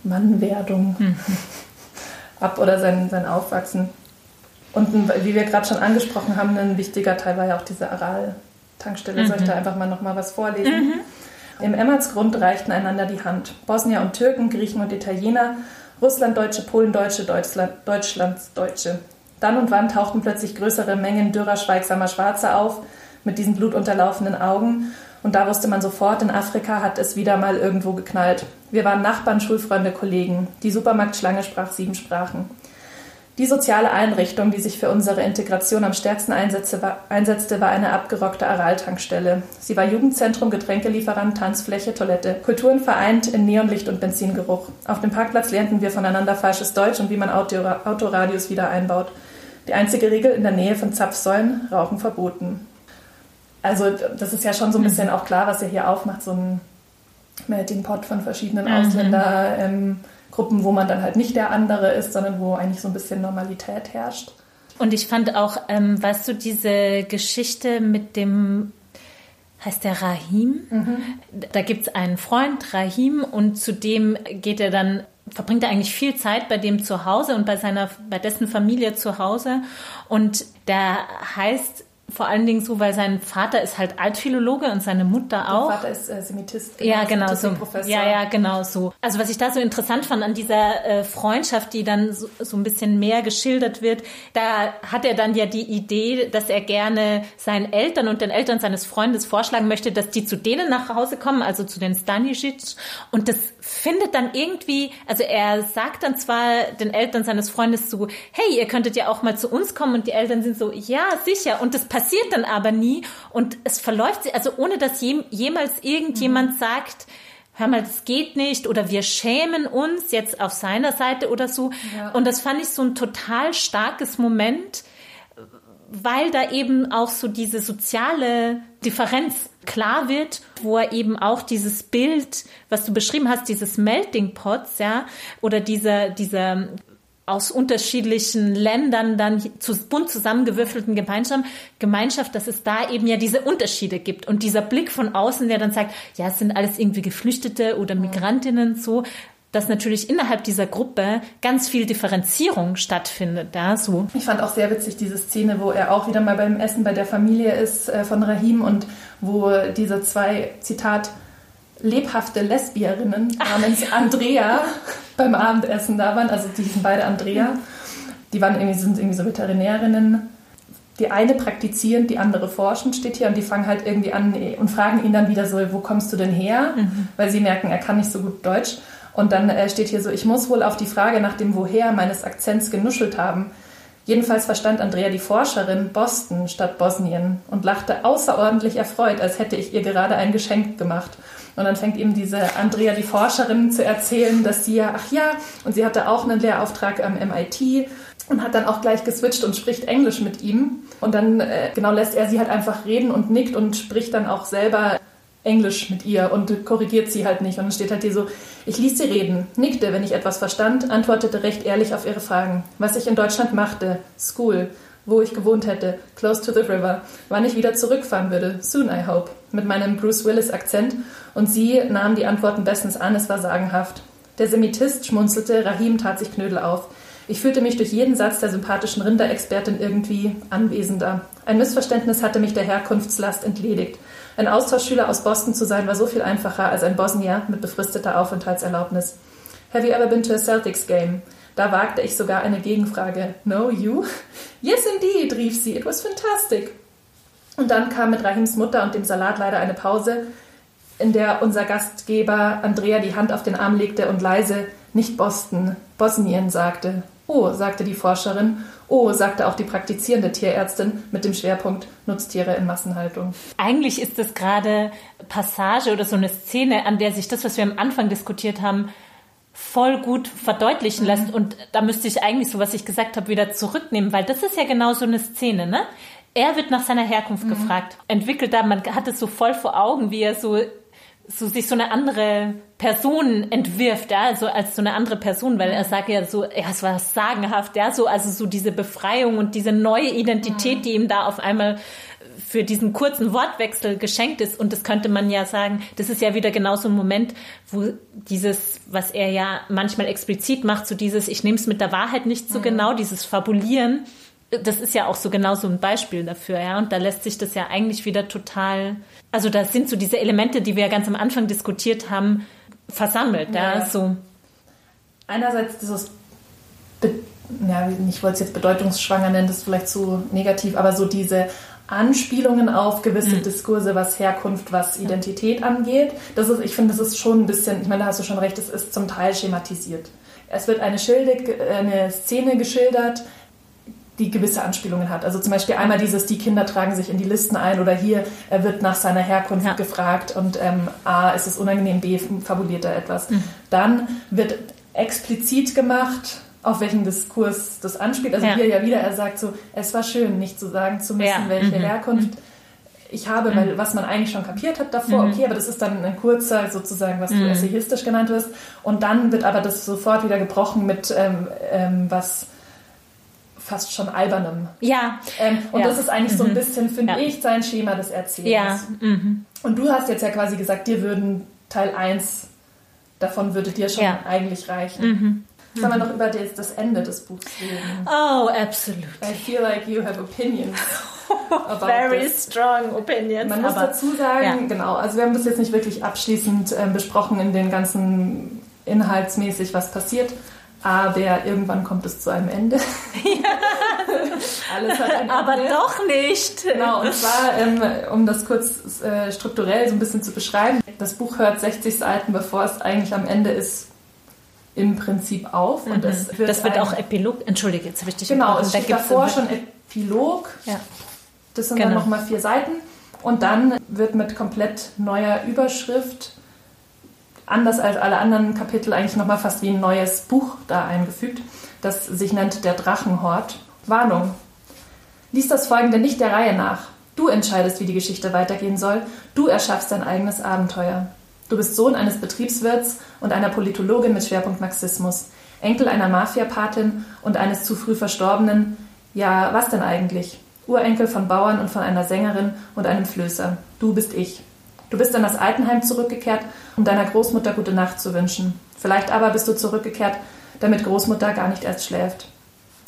Mannwerdung mhm. ab oder sein, sein Aufwachsen. Und wie wir gerade schon angesprochen haben, ein wichtiger Teil war ja auch diese Aral-Tankstelle. Soll ich da mhm. einfach mal noch mal was vorlesen? Im Emmertsgrund reichten einander die Hand. Bosnier und Türken, Griechen und Italiener, Russlanddeutsche, Polendeutsche, Deutschland, Deutschlandsdeutsche. Dann und wann tauchten plötzlich größere Mengen dürrer, schweigsamer Schwarzer auf, mit diesen blutunterlaufenden Augen und da wusste man sofort, in Afrika hat es wieder mal irgendwo geknallt. Wir waren Nachbarn, Schulfreunde, Kollegen. Die Supermarktschlange sprach sieben Sprachen. Die soziale Einrichtung, die sich für unsere Integration am stärksten einsetzte, war eine abgerockte Aral-Tankstelle. Sie war Jugendzentrum, Getränkelieferant, Tanzfläche, Toilette. Kulturen vereint in Neonlicht und Benzingeruch. Auf dem Parkplatz lernten wir voneinander falsches Deutsch und wie man Autoradios wieder einbaut. Die einzige Regel in der Nähe von Zapfsäulen, Rauchen verboten. Also das ist ja schon so ein bisschen mhm. auch klar, was er hier aufmacht, so ein Melting Pot von verschiedenen mhm. Ähm, wo man dann halt nicht der andere ist, sondern wo eigentlich so ein bisschen Normalität herrscht. Und ich fand auch, ähm, weißt du, diese Geschichte mit dem heißt der Rahim. Mhm. Da gibt es einen Freund, Rahim, und zu dem geht er dann, verbringt er eigentlich viel Zeit bei dem zu Hause und bei seiner, bei dessen Familie zu Hause. Und der heißt vor allen Dingen so, weil sein Vater ist halt Altphilologe und seine Mutter auch. Sein Vater ist äh, Semitist. Genau, ja, genau so. Ja, ja, genau so. Also was ich da so interessant fand an dieser äh, Freundschaft, die dann so, so ein bisschen mehr geschildert wird, da hat er dann ja die Idee, dass er gerne seinen Eltern und den Eltern seines Freundes vorschlagen möchte, dass die zu denen nach Hause kommen, also zu den Stanisic. Und das findet dann irgendwie, also er sagt dann zwar den Eltern seines Freundes so, hey, ihr könntet ja auch mal zu uns kommen und die Eltern sind so, ja, sicher. Und das passiert dann aber nie und es verläuft, also ohne dass jemals irgendjemand mhm. sagt, hör mal, das geht nicht oder wir schämen uns jetzt auf seiner Seite oder so. Ja. Und das fand ich so ein total starkes Moment, weil da eben auch so diese soziale Differenz klar wird, wo er eben auch dieses Bild, was du beschrieben hast, dieses Melting Pots, ja, oder dieser, dieser aus unterschiedlichen Ländern dann zu bunt zusammengewürfelten Gemeinschaft, Gemeinschaft, dass es da eben ja diese Unterschiede gibt. Und dieser Blick von außen, der dann sagt, ja, es sind alles irgendwie Geflüchtete oder Migrantinnen, so, dass natürlich innerhalb dieser Gruppe ganz viel Differenzierung stattfindet. Ja, so. Ich fand auch sehr witzig diese Szene, wo er auch wieder mal beim Essen bei der Familie ist äh, von Rahim und wo diese zwei, Zitat, lebhafte Lesbierinnen namens Ach, Andrea beim Abendessen da waren. Also die hießen beide Andrea. Die waren irgendwie, sind irgendwie so Veterinärinnen. Die eine praktizierend, die andere forschend steht hier und die fangen halt irgendwie an und fragen ihn dann wieder so, wo kommst du denn her? Mhm. Weil sie merken, er kann nicht so gut Deutsch. Und dann äh, steht hier so, ich muss wohl auf die Frage nach dem Woher meines Akzents genuschelt haben. Jedenfalls verstand Andrea die Forscherin Boston statt Bosnien und lachte außerordentlich erfreut, als hätte ich ihr gerade ein Geschenk gemacht. Und dann fängt eben diese Andrea, die Forscherin, zu erzählen, dass sie ja, ach ja, und sie hatte auch einen Lehrauftrag am MIT und hat dann auch gleich geswitcht und spricht Englisch mit ihm. Und dann äh, genau lässt er sie halt einfach reden und nickt und spricht dann auch selber Englisch mit ihr und korrigiert sie halt nicht. Und dann steht halt hier so, ich ließ sie reden, nickte, wenn ich etwas verstand, antwortete recht ehrlich auf ihre Fragen. Was ich in Deutschland machte, School, wo ich gewohnt hätte, close to the river, wann ich wieder zurückfahren würde, soon I hope, mit meinem Bruce Willis Akzent. Und sie nahm die Antworten bestens an, es war sagenhaft. Der Semitist schmunzelte, Rahim tat sich Knödel auf. Ich fühlte mich durch jeden Satz der sympathischen Rinderexpertin irgendwie anwesender. Ein Missverständnis hatte mich der Herkunftslast entledigt. Ein Austauschschüler aus Boston zu sein, war so viel einfacher als ein Bosnier mit befristeter Aufenthaltserlaubnis. Have you ever been to a Celtics game? Da wagte ich sogar eine Gegenfrage. No, you? Yes, indeed, rief sie. It was fantastic. Und dann kam mit Rahims Mutter und dem Salat leider eine Pause. in der unser Gastgeber Andrea die Hand auf den Arm legte und leise nicht Boston, Bosnien sagte. Oh, sagte die Forscherin. Oh, sagte auch die praktizierende Tierärztin mit dem Schwerpunkt Nutztiere in Massenhaltung. Eigentlich ist das gerade Passage oder so eine Szene, an der sich das, was wir am Anfang diskutiert haben, voll gut verdeutlichen lässt. Mhm. Und da müsste ich eigentlich so, was ich gesagt habe, wieder zurücknehmen, weil das ist ja genau so eine Szene, ne? Er wird nach seiner Herkunft mhm. gefragt, entwickelt da, man hat es so voll vor Augen, wie er so so sich so eine andere Person entwirft, ja, so als so eine andere Person, weil er sagt ja so, ja, es war sagenhaft, ja, so, also so diese Befreiung und diese neue Identität, mhm. die ihm da auf einmal für diesen kurzen Wortwechsel geschenkt ist. Und das könnte man ja sagen, das ist ja wieder genau so ein Moment, wo dieses, was er ja manchmal explizit macht, so dieses, ich nehme es mit der Wahrheit nicht so mhm. genau, dieses Fabulieren, das ist ja auch so genau so ein Beispiel dafür, ja. Und da lässt sich das ja eigentlich wieder total, also da sind so diese Elemente, die wir ja ganz am Anfang diskutiert haben, versammelt, ja. ja so. Einerseits dieses, Be ja, ich wollte es jetzt bedeutungsschwanger nennen, das ist vielleicht zu negativ, aber so diese Anspielungen auf gewisse mhm. Diskurse, was Herkunft, was Identität angeht. Das ist, ich finde, das ist schon ein bisschen, ich meine, da hast du schon recht, es ist zum Teil schematisiert. Es wird eine, Schildig, eine Szene geschildert, die gewisse Anspielungen hat. Also zum Beispiel einmal dieses, die Kinder tragen sich in die Listen ein oder hier, er wird nach seiner Herkunft ja. gefragt und ähm, A, ist es unangenehm, B, fabuliert er etwas. Mhm. Dann wird explizit gemacht, auf welchen Diskurs das anspielt. Also ja. hier ja wieder, er sagt so, es war schön, nicht zu sagen zu müssen, ja. welche mhm. Herkunft ich habe, mhm. weil was man eigentlich schon kapiert hat davor, mhm. okay, aber das ist dann ein kurzer, sozusagen, was du mhm. essayistisch genannt wirst. Und dann wird aber das sofort wieder gebrochen mit ähm, ähm, was fast schon albernem. Ja. Ähm, und ja. das ist eigentlich mhm. so ein mhm. bisschen, finde ja. ich, sein Schema des Erzählens. Ja. Mhm. Und du hast jetzt ja quasi gesagt, dir würden Teil 1 davon würde dir schon ja. eigentlich reichen. Mhm. Sollen wir noch über das, das, Ende des Buchs reden? Oh, absolut. I feel like you have opinions. Very this. strong opinions. Man muss dazu sagen, genau, also wir haben das jetzt nicht wirklich abschließend äh, besprochen in den ganzen inhaltsmäßig, was passiert aber irgendwann kommt es zu einem Ende. Ja. Alles hat ein Ende. Aber doch nicht. Genau, und zwar, ähm, um das kurz äh, strukturell so ein bisschen zu beschreiben, das Buch hört 60 Seiten, bevor es eigentlich am Ende ist, im Prinzip auf. Und mhm. wird das wird ein, auch Epilog, entschuldige, jetzt habe ich dich Genau, es steht davor schon Epilog. Ja. Das sind genau. dann nochmal vier Seiten. Und dann wird mit komplett neuer Überschrift anders als alle anderen Kapitel eigentlich nochmal fast wie ein neues Buch da eingefügt, das sich nennt Der Drachenhort. Warnung. Lies das folgende nicht der Reihe nach. Du entscheidest, wie die Geschichte weitergehen soll. Du erschaffst dein eigenes Abenteuer. Du bist Sohn eines Betriebswirts und einer Politologin mit Schwerpunkt Marxismus, Enkel einer Mafiapatin und eines zu früh verstorbenen, ja, was denn eigentlich? Urenkel von Bauern und von einer Sängerin und einem Flößer. Du bist ich. Du bist in das Altenheim zurückgekehrt, um deiner Großmutter gute Nacht zu wünschen. Vielleicht aber bist du zurückgekehrt, damit Großmutter gar nicht erst schläft.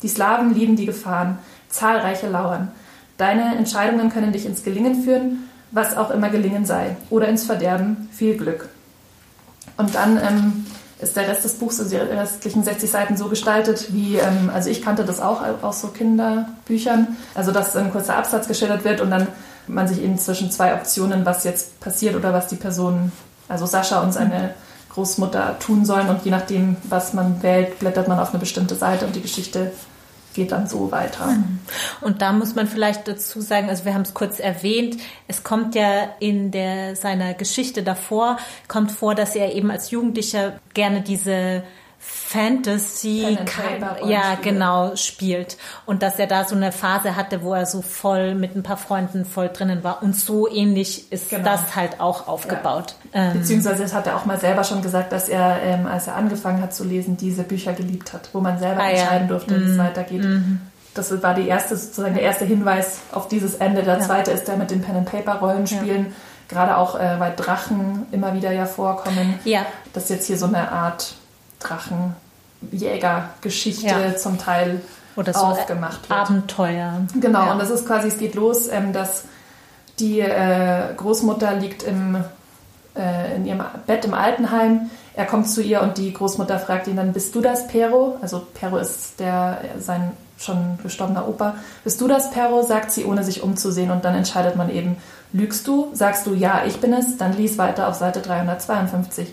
Die Slawen lieben die Gefahren, zahlreiche lauern. Deine Entscheidungen können dich ins Gelingen führen, was auch immer gelingen sei, oder ins Verderben. Viel Glück. Und dann ähm, ist der Rest des Buchs, also die restlichen 60 Seiten, so gestaltet, wie, ähm, also ich kannte das auch aus so Kinderbüchern, also dass ein kurzer Absatz geschildert wird und dann man sich eben zwischen zwei Optionen, was jetzt passiert oder was die Person, also Sascha und seine Großmutter tun sollen. Und je nachdem, was man wählt, blättert man auf eine bestimmte Seite und die Geschichte geht dann so weiter. Mhm. Und da muss man vielleicht dazu sagen, also wir haben es kurz erwähnt, es kommt ja in der, seiner Geschichte davor, kommt vor, dass er eben als Jugendlicher gerne diese Fantasy, ja genau, spielt. Und dass er da so eine Phase hatte, wo er so voll mit ein paar Freunden voll drinnen war. Und so ähnlich ist genau. das halt auch aufgebaut. Ja. Ähm, Beziehungsweise das hat er auch mal selber schon gesagt, dass er, ähm, als er angefangen hat zu lesen, diese Bücher geliebt hat, wo man selber ah, entscheiden ja. durfte, wie es mhm. weitergeht. Mhm. Das war die erste, sozusagen der erste Hinweis auf dieses Ende. Der ja. zweite ist der mit den Pen-and-Paper-Rollenspielen. Gerade auch, äh, weil Drachen immer wieder ja vorkommen. Ja. Das ist jetzt hier so eine Art Drachenjägergeschichte ja. zum Teil Oder so aufgemacht wird. Abenteuer. Genau, ja. und das ist quasi, es geht los, ähm, dass die äh, Großmutter liegt im, äh, in ihrem Bett im Altenheim. Er kommt zu ihr und die Großmutter fragt ihn dann, bist du das Pero? Also Pero ist der, sein schon gestorbener Opa. Bist du das, Perro? sagt sie, ohne sich umzusehen. Und dann entscheidet man eben, lügst du? Sagst du, ja, ich bin es? Dann lies weiter auf Seite 352.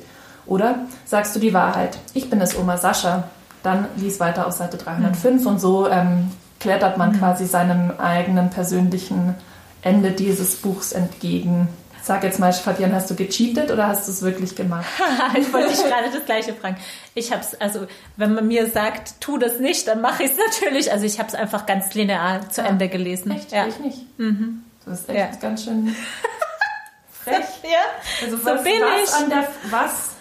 Oder sagst du die Wahrheit? Ich bin es, Oma Sascha. Dann lies weiter auf Seite 305. Mhm. Und so ähm, klettert man mhm. quasi seinem eigenen persönlichen Ende dieses Buchs entgegen. Sag jetzt mal, Fabian, hast du gecheatet oder hast du es wirklich gemacht? ich wollte dich gerade das Gleiche fragen. Ich habe es, also wenn man mir sagt, tu das nicht, dann mache ich es natürlich. Also ich habe es einfach ganz linear zu ja. Ende gelesen. Echt? Ja. Ich nicht. Mhm. Das ist echt ja. ganz schön frech. ja, also was, so bin was ich. An der, was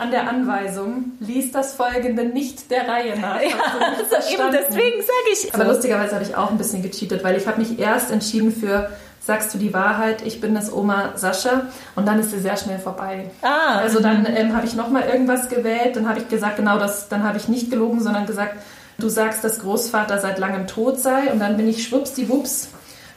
an der Anweisung liest das folgende nicht der Reihe nach. Ja, also eben deswegen sage ich. Aber lustigerweise habe ich auch ein bisschen gecheatet, weil ich habe mich erst entschieden für sagst du die Wahrheit, ich bin das Oma Sascha und dann ist sie sehr schnell vorbei. Ah. Also dann ähm, habe ich nochmal irgendwas gewählt, dann habe ich gesagt, genau das, dann habe ich nicht gelogen, sondern gesagt, du sagst, dass Großvater seit langem tot sei und dann bin ich schwuppsdiwupps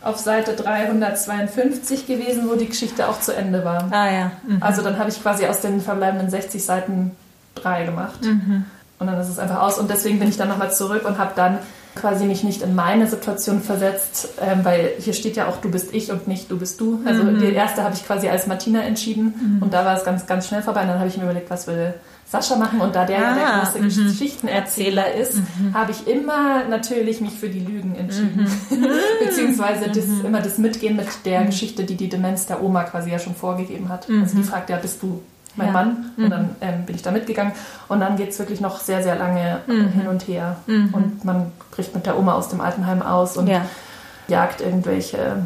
auf Seite 352 gewesen, wo die Geschichte auch zu Ende war. Ah ja. Mhm. Also dann habe ich quasi aus den verbleibenden 60 Seiten drei gemacht. Mhm. Und dann ist es einfach aus. Und deswegen bin ich dann nochmal zurück und habe dann quasi mich nicht in meine Situation versetzt, ähm, weil hier steht ja auch, du bist ich und nicht du bist du. Also mhm. die erste habe ich quasi als Martina entschieden mhm. und da war es ganz, ganz schnell vorbei. Und dann habe ich mir überlegt, was will Sascha machen und da der ah, der große mhm. Geschichtenerzähler ist, mhm. habe ich immer natürlich mich für die Lügen entschieden. Mhm. Beziehungsweise das, mhm. immer das Mitgehen mit der mhm. Geschichte, die die Demenz der Oma quasi ja schon vorgegeben hat. Also die fragt ja, bist du mein ja. Mann. Und mhm. dann ähm, bin ich da mitgegangen. Und dann geht es wirklich noch sehr, sehr lange mhm. hin und her. Mhm. Und man bricht mit der Oma aus dem Altenheim aus und ja. jagt irgendwelche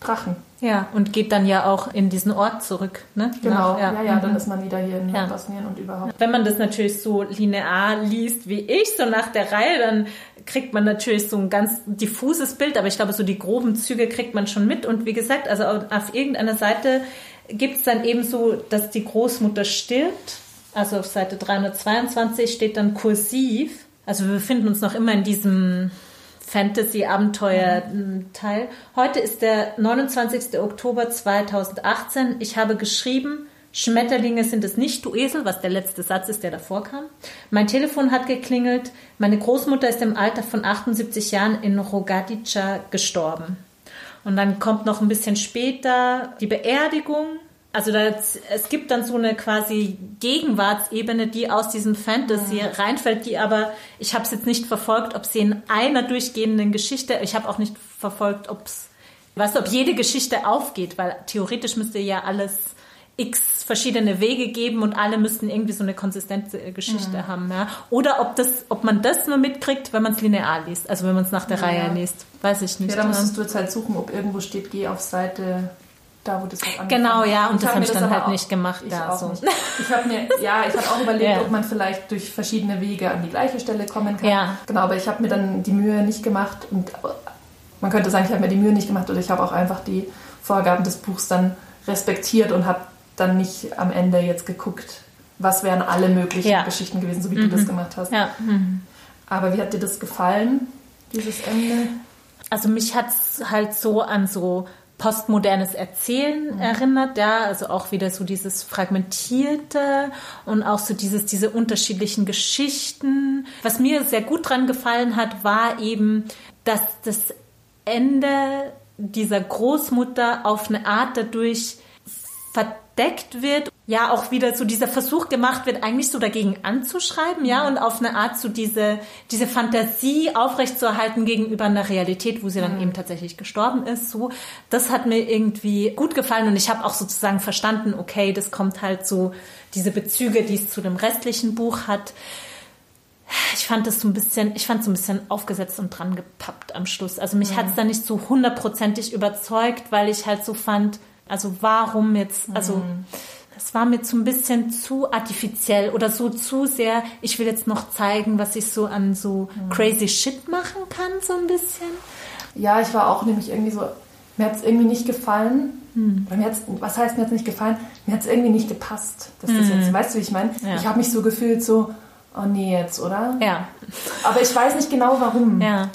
Drachen. Ja, und geht dann ja auch in diesen Ort zurück. Ne? Genau, Nach, ja, ja, ja, dann mhm. ist man wieder hier in ja. Bosnien und überhaupt. Wenn man das natürlich so linear liest wie ich, so nach der Reihe, dann kriegt man natürlich so ein ganz diffuses Bild, aber ich glaube, so die groben Züge kriegt man schon mit. Und wie gesagt, also auf irgendeiner Seite gibt es dann eben so, dass die Großmutter stirbt. Also auf Seite 322 steht dann kursiv. Also wir befinden uns noch immer in diesem Fantasy-Abenteuer-Teil. Heute ist der 29. Oktober 2018. Ich habe geschrieben, Schmetterlinge sind es nicht, du Esel, was der letzte Satz ist, der davor kam. Mein Telefon hat geklingelt. Meine Großmutter ist im Alter von 78 Jahren in Rogadica gestorben. Und dann kommt noch ein bisschen später die Beerdigung. Also das, es gibt dann so eine quasi Gegenwartsebene, die aus diesem Fantasy mhm. reinfällt, die aber, ich habe es jetzt nicht verfolgt, ob sie in einer durchgehenden Geschichte, ich habe auch nicht verfolgt, ob es, weißt du, ob jede Geschichte aufgeht, weil theoretisch müsste ja alles x verschiedene Wege geben und alle müssten irgendwie so eine konsistente Geschichte mhm. haben. Ja? Oder ob, das, ob man das nur mitkriegt, wenn man es linear liest, also wenn man es nach der ja. Reihe liest. Weiß ich nicht. Ja, da müsstest du jetzt halt suchen, ob irgendwo steht, geh auf Seite da, wo das halt angefangen Genau, ja, und ich das habe ich dann halt auch, nicht gemacht. Ich da, auch so. nicht. Ich habe mir, ja, ich habe auch überlegt, ja. ob man vielleicht durch verschiedene Wege an die gleiche Stelle kommen kann. Ja. Genau, aber ich habe mir dann die Mühe nicht gemacht und man könnte sagen, ich habe mir die Mühe nicht gemacht oder ich habe auch einfach die Vorgaben des Buchs dann respektiert und habe dann nicht am Ende jetzt geguckt, was wären alle möglichen ja. Geschichten gewesen, so wie mhm. du das mhm. gemacht hast. Ja. Mhm. Aber wie hat dir das gefallen, dieses Ende? Also mich hat es halt so an so postmodernes Erzählen mhm. erinnert, ja, also auch wieder so dieses fragmentierte und auch so dieses diese unterschiedlichen Geschichten. Was mir sehr gut dran gefallen hat, war eben, dass das Ende dieser Großmutter auf eine Art dadurch verdeckt wird, ja auch wieder so dieser Versuch gemacht wird, eigentlich so dagegen anzuschreiben, ja, und auf eine Art so diese, diese Fantasie aufrechtzuerhalten gegenüber einer Realität, wo sie dann mhm. eben tatsächlich gestorben ist, so. Das hat mir irgendwie gut gefallen und ich habe auch sozusagen verstanden, okay, das kommt halt so, diese Bezüge, die es zu dem restlichen Buch hat. Ich fand das so ein bisschen, ich fand so ein bisschen aufgesetzt und dran gepappt am Schluss. Also mich mhm. hat es da nicht so hundertprozentig überzeugt, weil ich halt so fand, also warum jetzt, also mhm. Das war mir so ein bisschen zu artifiziell oder so zu sehr, ich will jetzt noch zeigen, was ich so an so mhm. crazy shit machen kann, so ein bisschen. Ja, ich war auch nämlich irgendwie so, mir hat es irgendwie nicht gefallen. Mhm. Mir hat's, was heißt mir jetzt nicht gefallen? Mir hat es irgendwie nicht gepasst. Dass das jetzt, mhm. weißt du, wie ich meine? Ja. Ich habe mich so gefühlt, so, oh nee, jetzt, oder? Ja. Aber ich weiß nicht genau warum. Ja.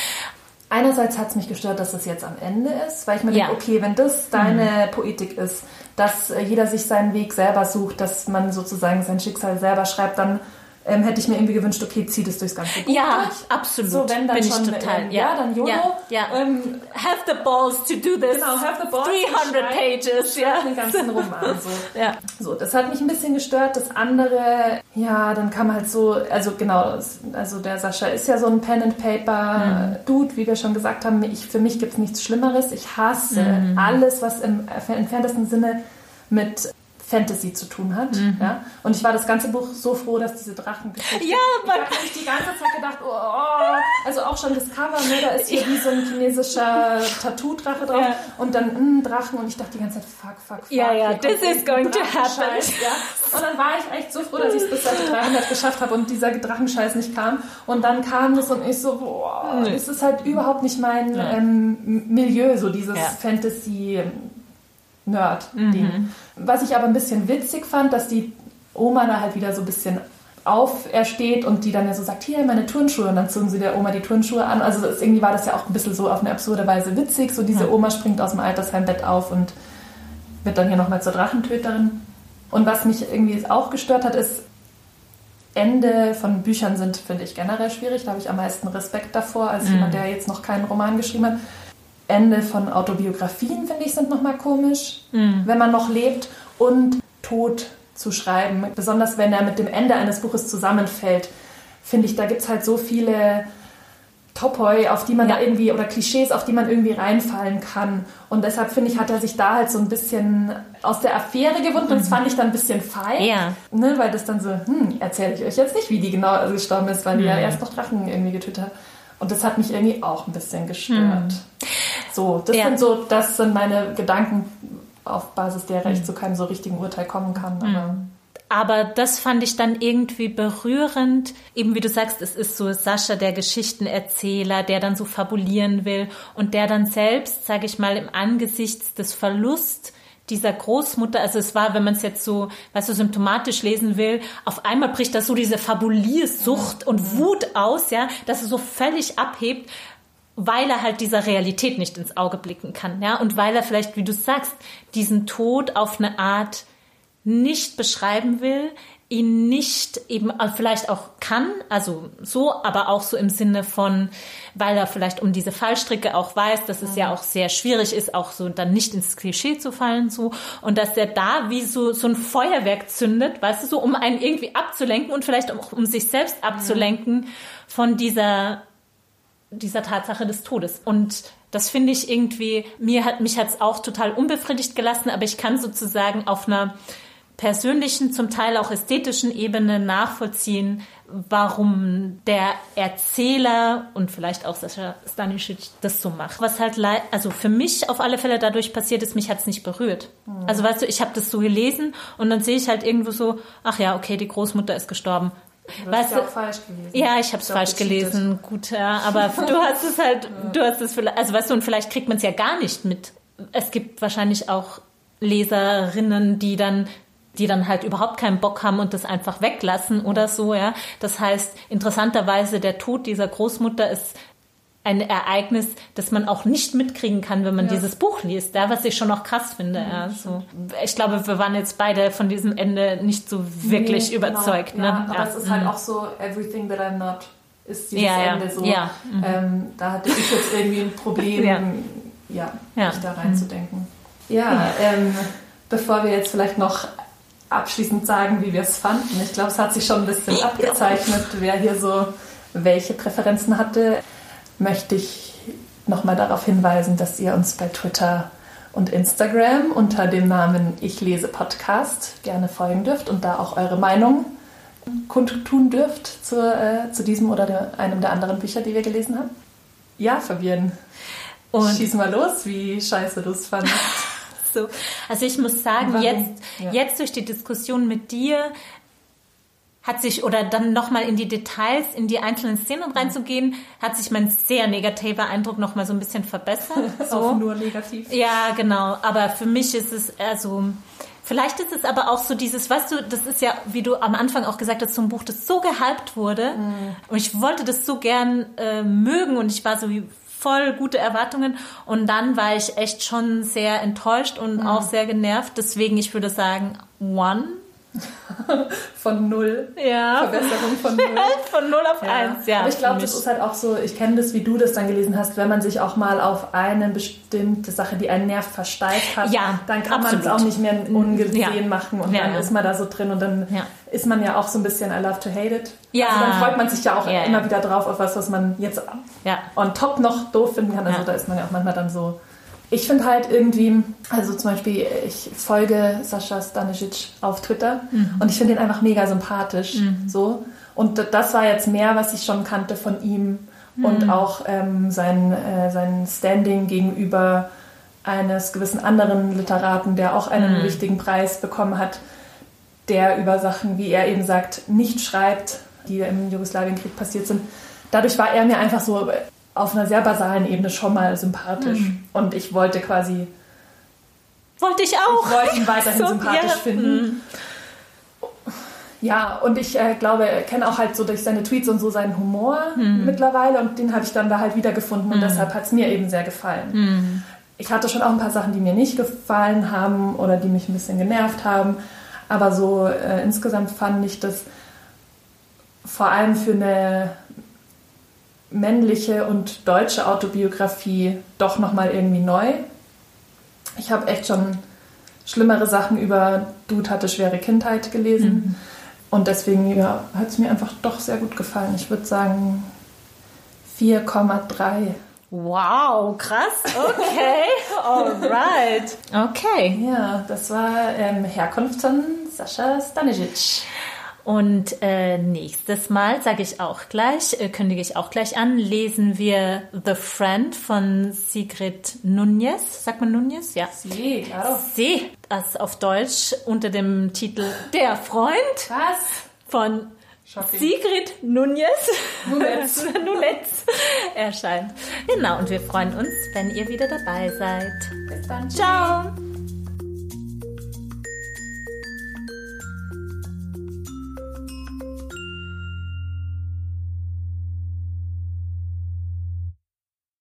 Einerseits hat es mich gestört, dass es jetzt am Ende ist, weil ich mir ja. denke, okay, wenn das deine mhm. Poetik ist, dass äh, jeder sich seinen Weg selber sucht, dass man sozusagen sein Schicksal selber schreibt, dann ähm, hätte ich mir irgendwie gewünscht, okay, zieh das durchs ganze Buch Ja, durch. absolut. So, wenn dann Bin ich schon, total. ähm, ja, dann YOLO. Ja, ja. Ähm, have the balls to do this. Genau, have the balls to 300 schreiben. pages. Ja. den ganzen Roman. So. Ja. So, das hat mich ein bisschen gestört. Das andere, ja, dann kam halt so, also genau, also der Sascha ist ja so ein Pen and Paper Dude, wie wir schon gesagt haben. Ich, für mich gibt es nichts Schlimmeres. Ich hasse alles, was im entferntesten Sinne mit Fantasy zu tun hat. Ja? Und ich war das ganze Buch so froh, dass diese Drachen Ja, ich man- habe mich die ganze Zeit gedacht, oh, oh. also auch schon das Cover, ne, da ist hier wie so ein chinesischer Tattoo-Drache drauf Ja. und dann mm, Drachen und ich dachte die ganze Zeit, fuck, fuck, fuck. Ja, ja, this is going to happen. Ja. Und dann war ich echt so froh, dass ich es bis Seite 300 geschafft habe und dieser Drachenscheiß nicht kam. Und dann kam es und ich so, boah, das ist halt überhaupt nicht mein ähm, Milieu, so dieses Ja. Fantasy- Nerd-Ding. Was ich aber ein bisschen witzig fand, dass die Oma da halt wieder so ein bisschen aufersteht und die dann ja so sagt, hier meine Turnschuhe und dann zogen sie der Oma die Turnschuhe an. Also das, irgendwie war das ja auch ein bisschen so auf eine absurde Weise witzig. So diese Oma springt aus dem Altersheimbett auf und wird dann hier nochmal zur Drachentöterin. Und was mich irgendwie auch gestört hat, ist, Ende von Büchern sind, finde ich, generell schwierig. Da habe ich am meisten Respekt davor, als jemand, der jetzt noch keinen Roman geschrieben hat. Ende von Autobiografien, finde ich, sind nochmal komisch, wenn man noch lebt. Und Tod zu schreiben, besonders wenn er mit dem Ende eines Buches zusammenfällt, finde ich, da gibt es halt so viele Topoi, auf die man da irgendwie, oder Klischees, auf die man irgendwie reinfallen kann. Und deshalb finde ich, hat er sich da halt so ein bisschen aus der Affäre gewunden und das fand ich dann ein bisschen feig. Ja. Ne, weil das dann so, hm, erzähle ich euch jetzt nicht, wie die genau gestorben ist, weil die ja erst noch Drachen irgendwie getötet hat. Und das hat mich irgendwie auch ein bisschen gestört. So, das Ja. sind so, das sind meine Gedanken, auf Basis derer ich zu keinem so richtigen Urteil kommen kann. Aber Aber das fand ich dann irgendwie berührend. Eben wie du sagst, es ist so Sascha, der Geschichtenerzähler, der dann so fabulieren will und der dann selbst, sage ich mal, im Angesichts des Verlusts dieser Großmutter, also es war, wenn man es jetzt so, weißt du, symptomatisch lesen will, auf einmal bricht das so diese Fabuliersucht und Wut aus, ja, dass es so völlig abhebt, weil er halt dieser Realität nicht ins Auge blicken kann, ja, und weil er vielleicht, wie du sagst, diesen Tod auf eine Art nicht beschreiben will, ihn nicht eben äh, vielleicht auch kann, also so, aber auch so im Sinne von, weil er vielleicht um diese Fallstricke auch weiß, dass es ja auch sehr schwierig ist, auch so dann nicht ins Klischee zu fallen, so, und dass er da wie so, so ein Feuerwerk zündet, weißt du, so, um einen irgendwie abzulenken und vielleicht auch um sich selbst abzulenken von dieser dieser Tatsache des Todes. Und das finde ich irgendwie, mir hat, mich hat es auch total unbefriedigt gelassen, aber ich kann sozusagen auf einer persönlichen, zum Teil auch ästhetischen Ebene nachvollziehen, warum der Erzähler und vielleicht auch Sascha Stanisic das so macht. Was halt, also für mich auf alle Fälle dadurch passiert ist, mich hat es nicht berührt. Also weißt du, ich habe das so gelesen und dann sehe ich halt irgendwo so, ach ja, okay, die Großmutter ist gestorben. du Weißt hast du, auch falsch gelesen. ja, ich habe es falsch gelesen. Gut, ja, aber du hast es halt, du hast es vielleicht, also weißt du, und vielleicht kriegt man es ja gar nicht mit. Es gibt wahrscheinlich auch Leserinnen, die dann die dann halt überhaupt keinen Bock haben und das einfach weglassen oder so, ja. Das heißt, interessanterweise der Tod dieser Großmutter ist ein Ereignis, das man auch nicht mitkriegen kann, wenn man Ja. dieses Buch liest, ja, was ich schon noch krass finde. Ja, so. Ich glaube, wir waren jetzt beide von diesem Ende nicht so wirklich Nee, überzeugt. Genau. Ne? Aber es ist halt auch so, everything that I'm not ist dieses. Ende so. Mhm. Ähm, da hatte ich jetzt irgendwie ein Problem, Ja. mich da reinzudenken. Ja, ähm, bevor wir jetzt vielleicht noch abschließend sagen, wie wir es fanden. Ich glaube, es hat sich schon ein bisschen abgezeichnet, wer hier so welche Präferenzen hatte. Möchte ich nochmal darauf hinweisen, dass ihr uns bei Twitter und Instagram unter dem Namen Ich lese Podcast gerne folgen dürft und da auch eure Meinung kundtun dürft zu, äh, zu diesem oder der, einem der anderen Bücher, die wir gelesen haben. Ja, Fabienne, Und schieß mal los, wie scheiße du es fandest. So. Also ich muss sagen, Warum? jetzt, Ja. jetzt durch die Diskussion mit dir hat sich, oder dann nochmal in die Details, in die einzelnen Szenen reinzugehen, hat sich mein sehr negativer Eindruck nochmal so ein bisschen verbessert. So. Auch nur negativ. Ja, genau. Aber für mich ist es also, vielleicht ist es aber auch so dieses, weißt du, das ist ja, wie du am Anfang auch gesagt hast, so ein Buch, das so gehypt wurde. Und ich wollte das so gern äh, mögen und ich war so wie voll gute Erwartungen. Und dann war ich echt schon sehr enttäuscht und auch sehr genervt. Deswegen, ich würde sagen, one von null. Ja. Verbesserung von null. Von 0 auf 1, ja. Aber ich glaube, das ist halt auch so, ich kenne das, wie du das dann gelesen hast, wenn man sich auch mal auf eine bestimmte Sache, die einen Nerv versteift hat, Ja, dann kann man es auch nicht mehr ungesehen Ja. machen und Ja, dann ja. ist man da so drin und dann Ja. ist man ja auch so ein bisschen I love to hate it. Ja. Also dann freut man sich ja auch Ja, ja. immer wieder drauf auf was, was man jetzt Ja. on top noch doof finden kann. Also Ja. da ist man ja auch manchmal dann so. Ich finde halt irgendwie, also zum Beispiel, ich folge Sascha Stanisic auf Twitter Mhm. und ich finde ihn einfach mega sympathisch. So. Und das war jetzt mehr, was ich schon kannte von ihm und Mhm. auch ähm, sein, äh, sein Standing gegenüber eines gewissen anderen Literaten, der auch einen Mhm. wichtigen Preis bekommen hat, der über Sachen, wie er eben sagt, nicht schreibt, die im Jugoslawienkrieg passiert sind. Dadurch war er mir einfach so auf einer sehr basalen Ebene schon mal sympathisch. Mhm. Und ich wollte quasi, Wollte ich auch. ich wollte ihn weiterhin So, sympathisch ja. Mhm. finden. Ja, und ich äh, glaube, kenne auch halt so durch seine Tweets und so seinen Humor Mhm. mittlerweile und den habe ich dann da halt wiedergefunden und deshalb hat es mir eben sehr gefallen. Mhm. Ich hatte schon auch ein paar Sachen, die mir nicht gefallen haben oder die mich ein bisschen genervt haben, aber so äh, insgesamt fand ich das vor allem für eine männliche und deutsche Autobiografie doch nochmal irgendwie neu. Ich habe echt schon schlimmere Sachen über Dude hatte schwere Kindheit gelesen. Und deswegen ja, hat es mir einfach doch sehr gut gefallen. Ich würde sagen 4,3. Wow, krass. Okay. Alright. Okay. Ja, das war ähm, Herkunft von Sascha Stanisic. Und äh, nächstes Mal, sage ich auch gleich, äh, kündige ich auch gleich an, lesen wir The Friend von Sigrid Nunez. Sagt man Nunez? Ja. Sí, claro. Sie, das auf Deutsch unter dem Titel Der Freund Was? von Shocking. Sigrid Nunez. Nunez. Nunez erscheint. Genau, und wir freuen uns, wenn ihr wieder dabei seid. Bis dann. Ciao!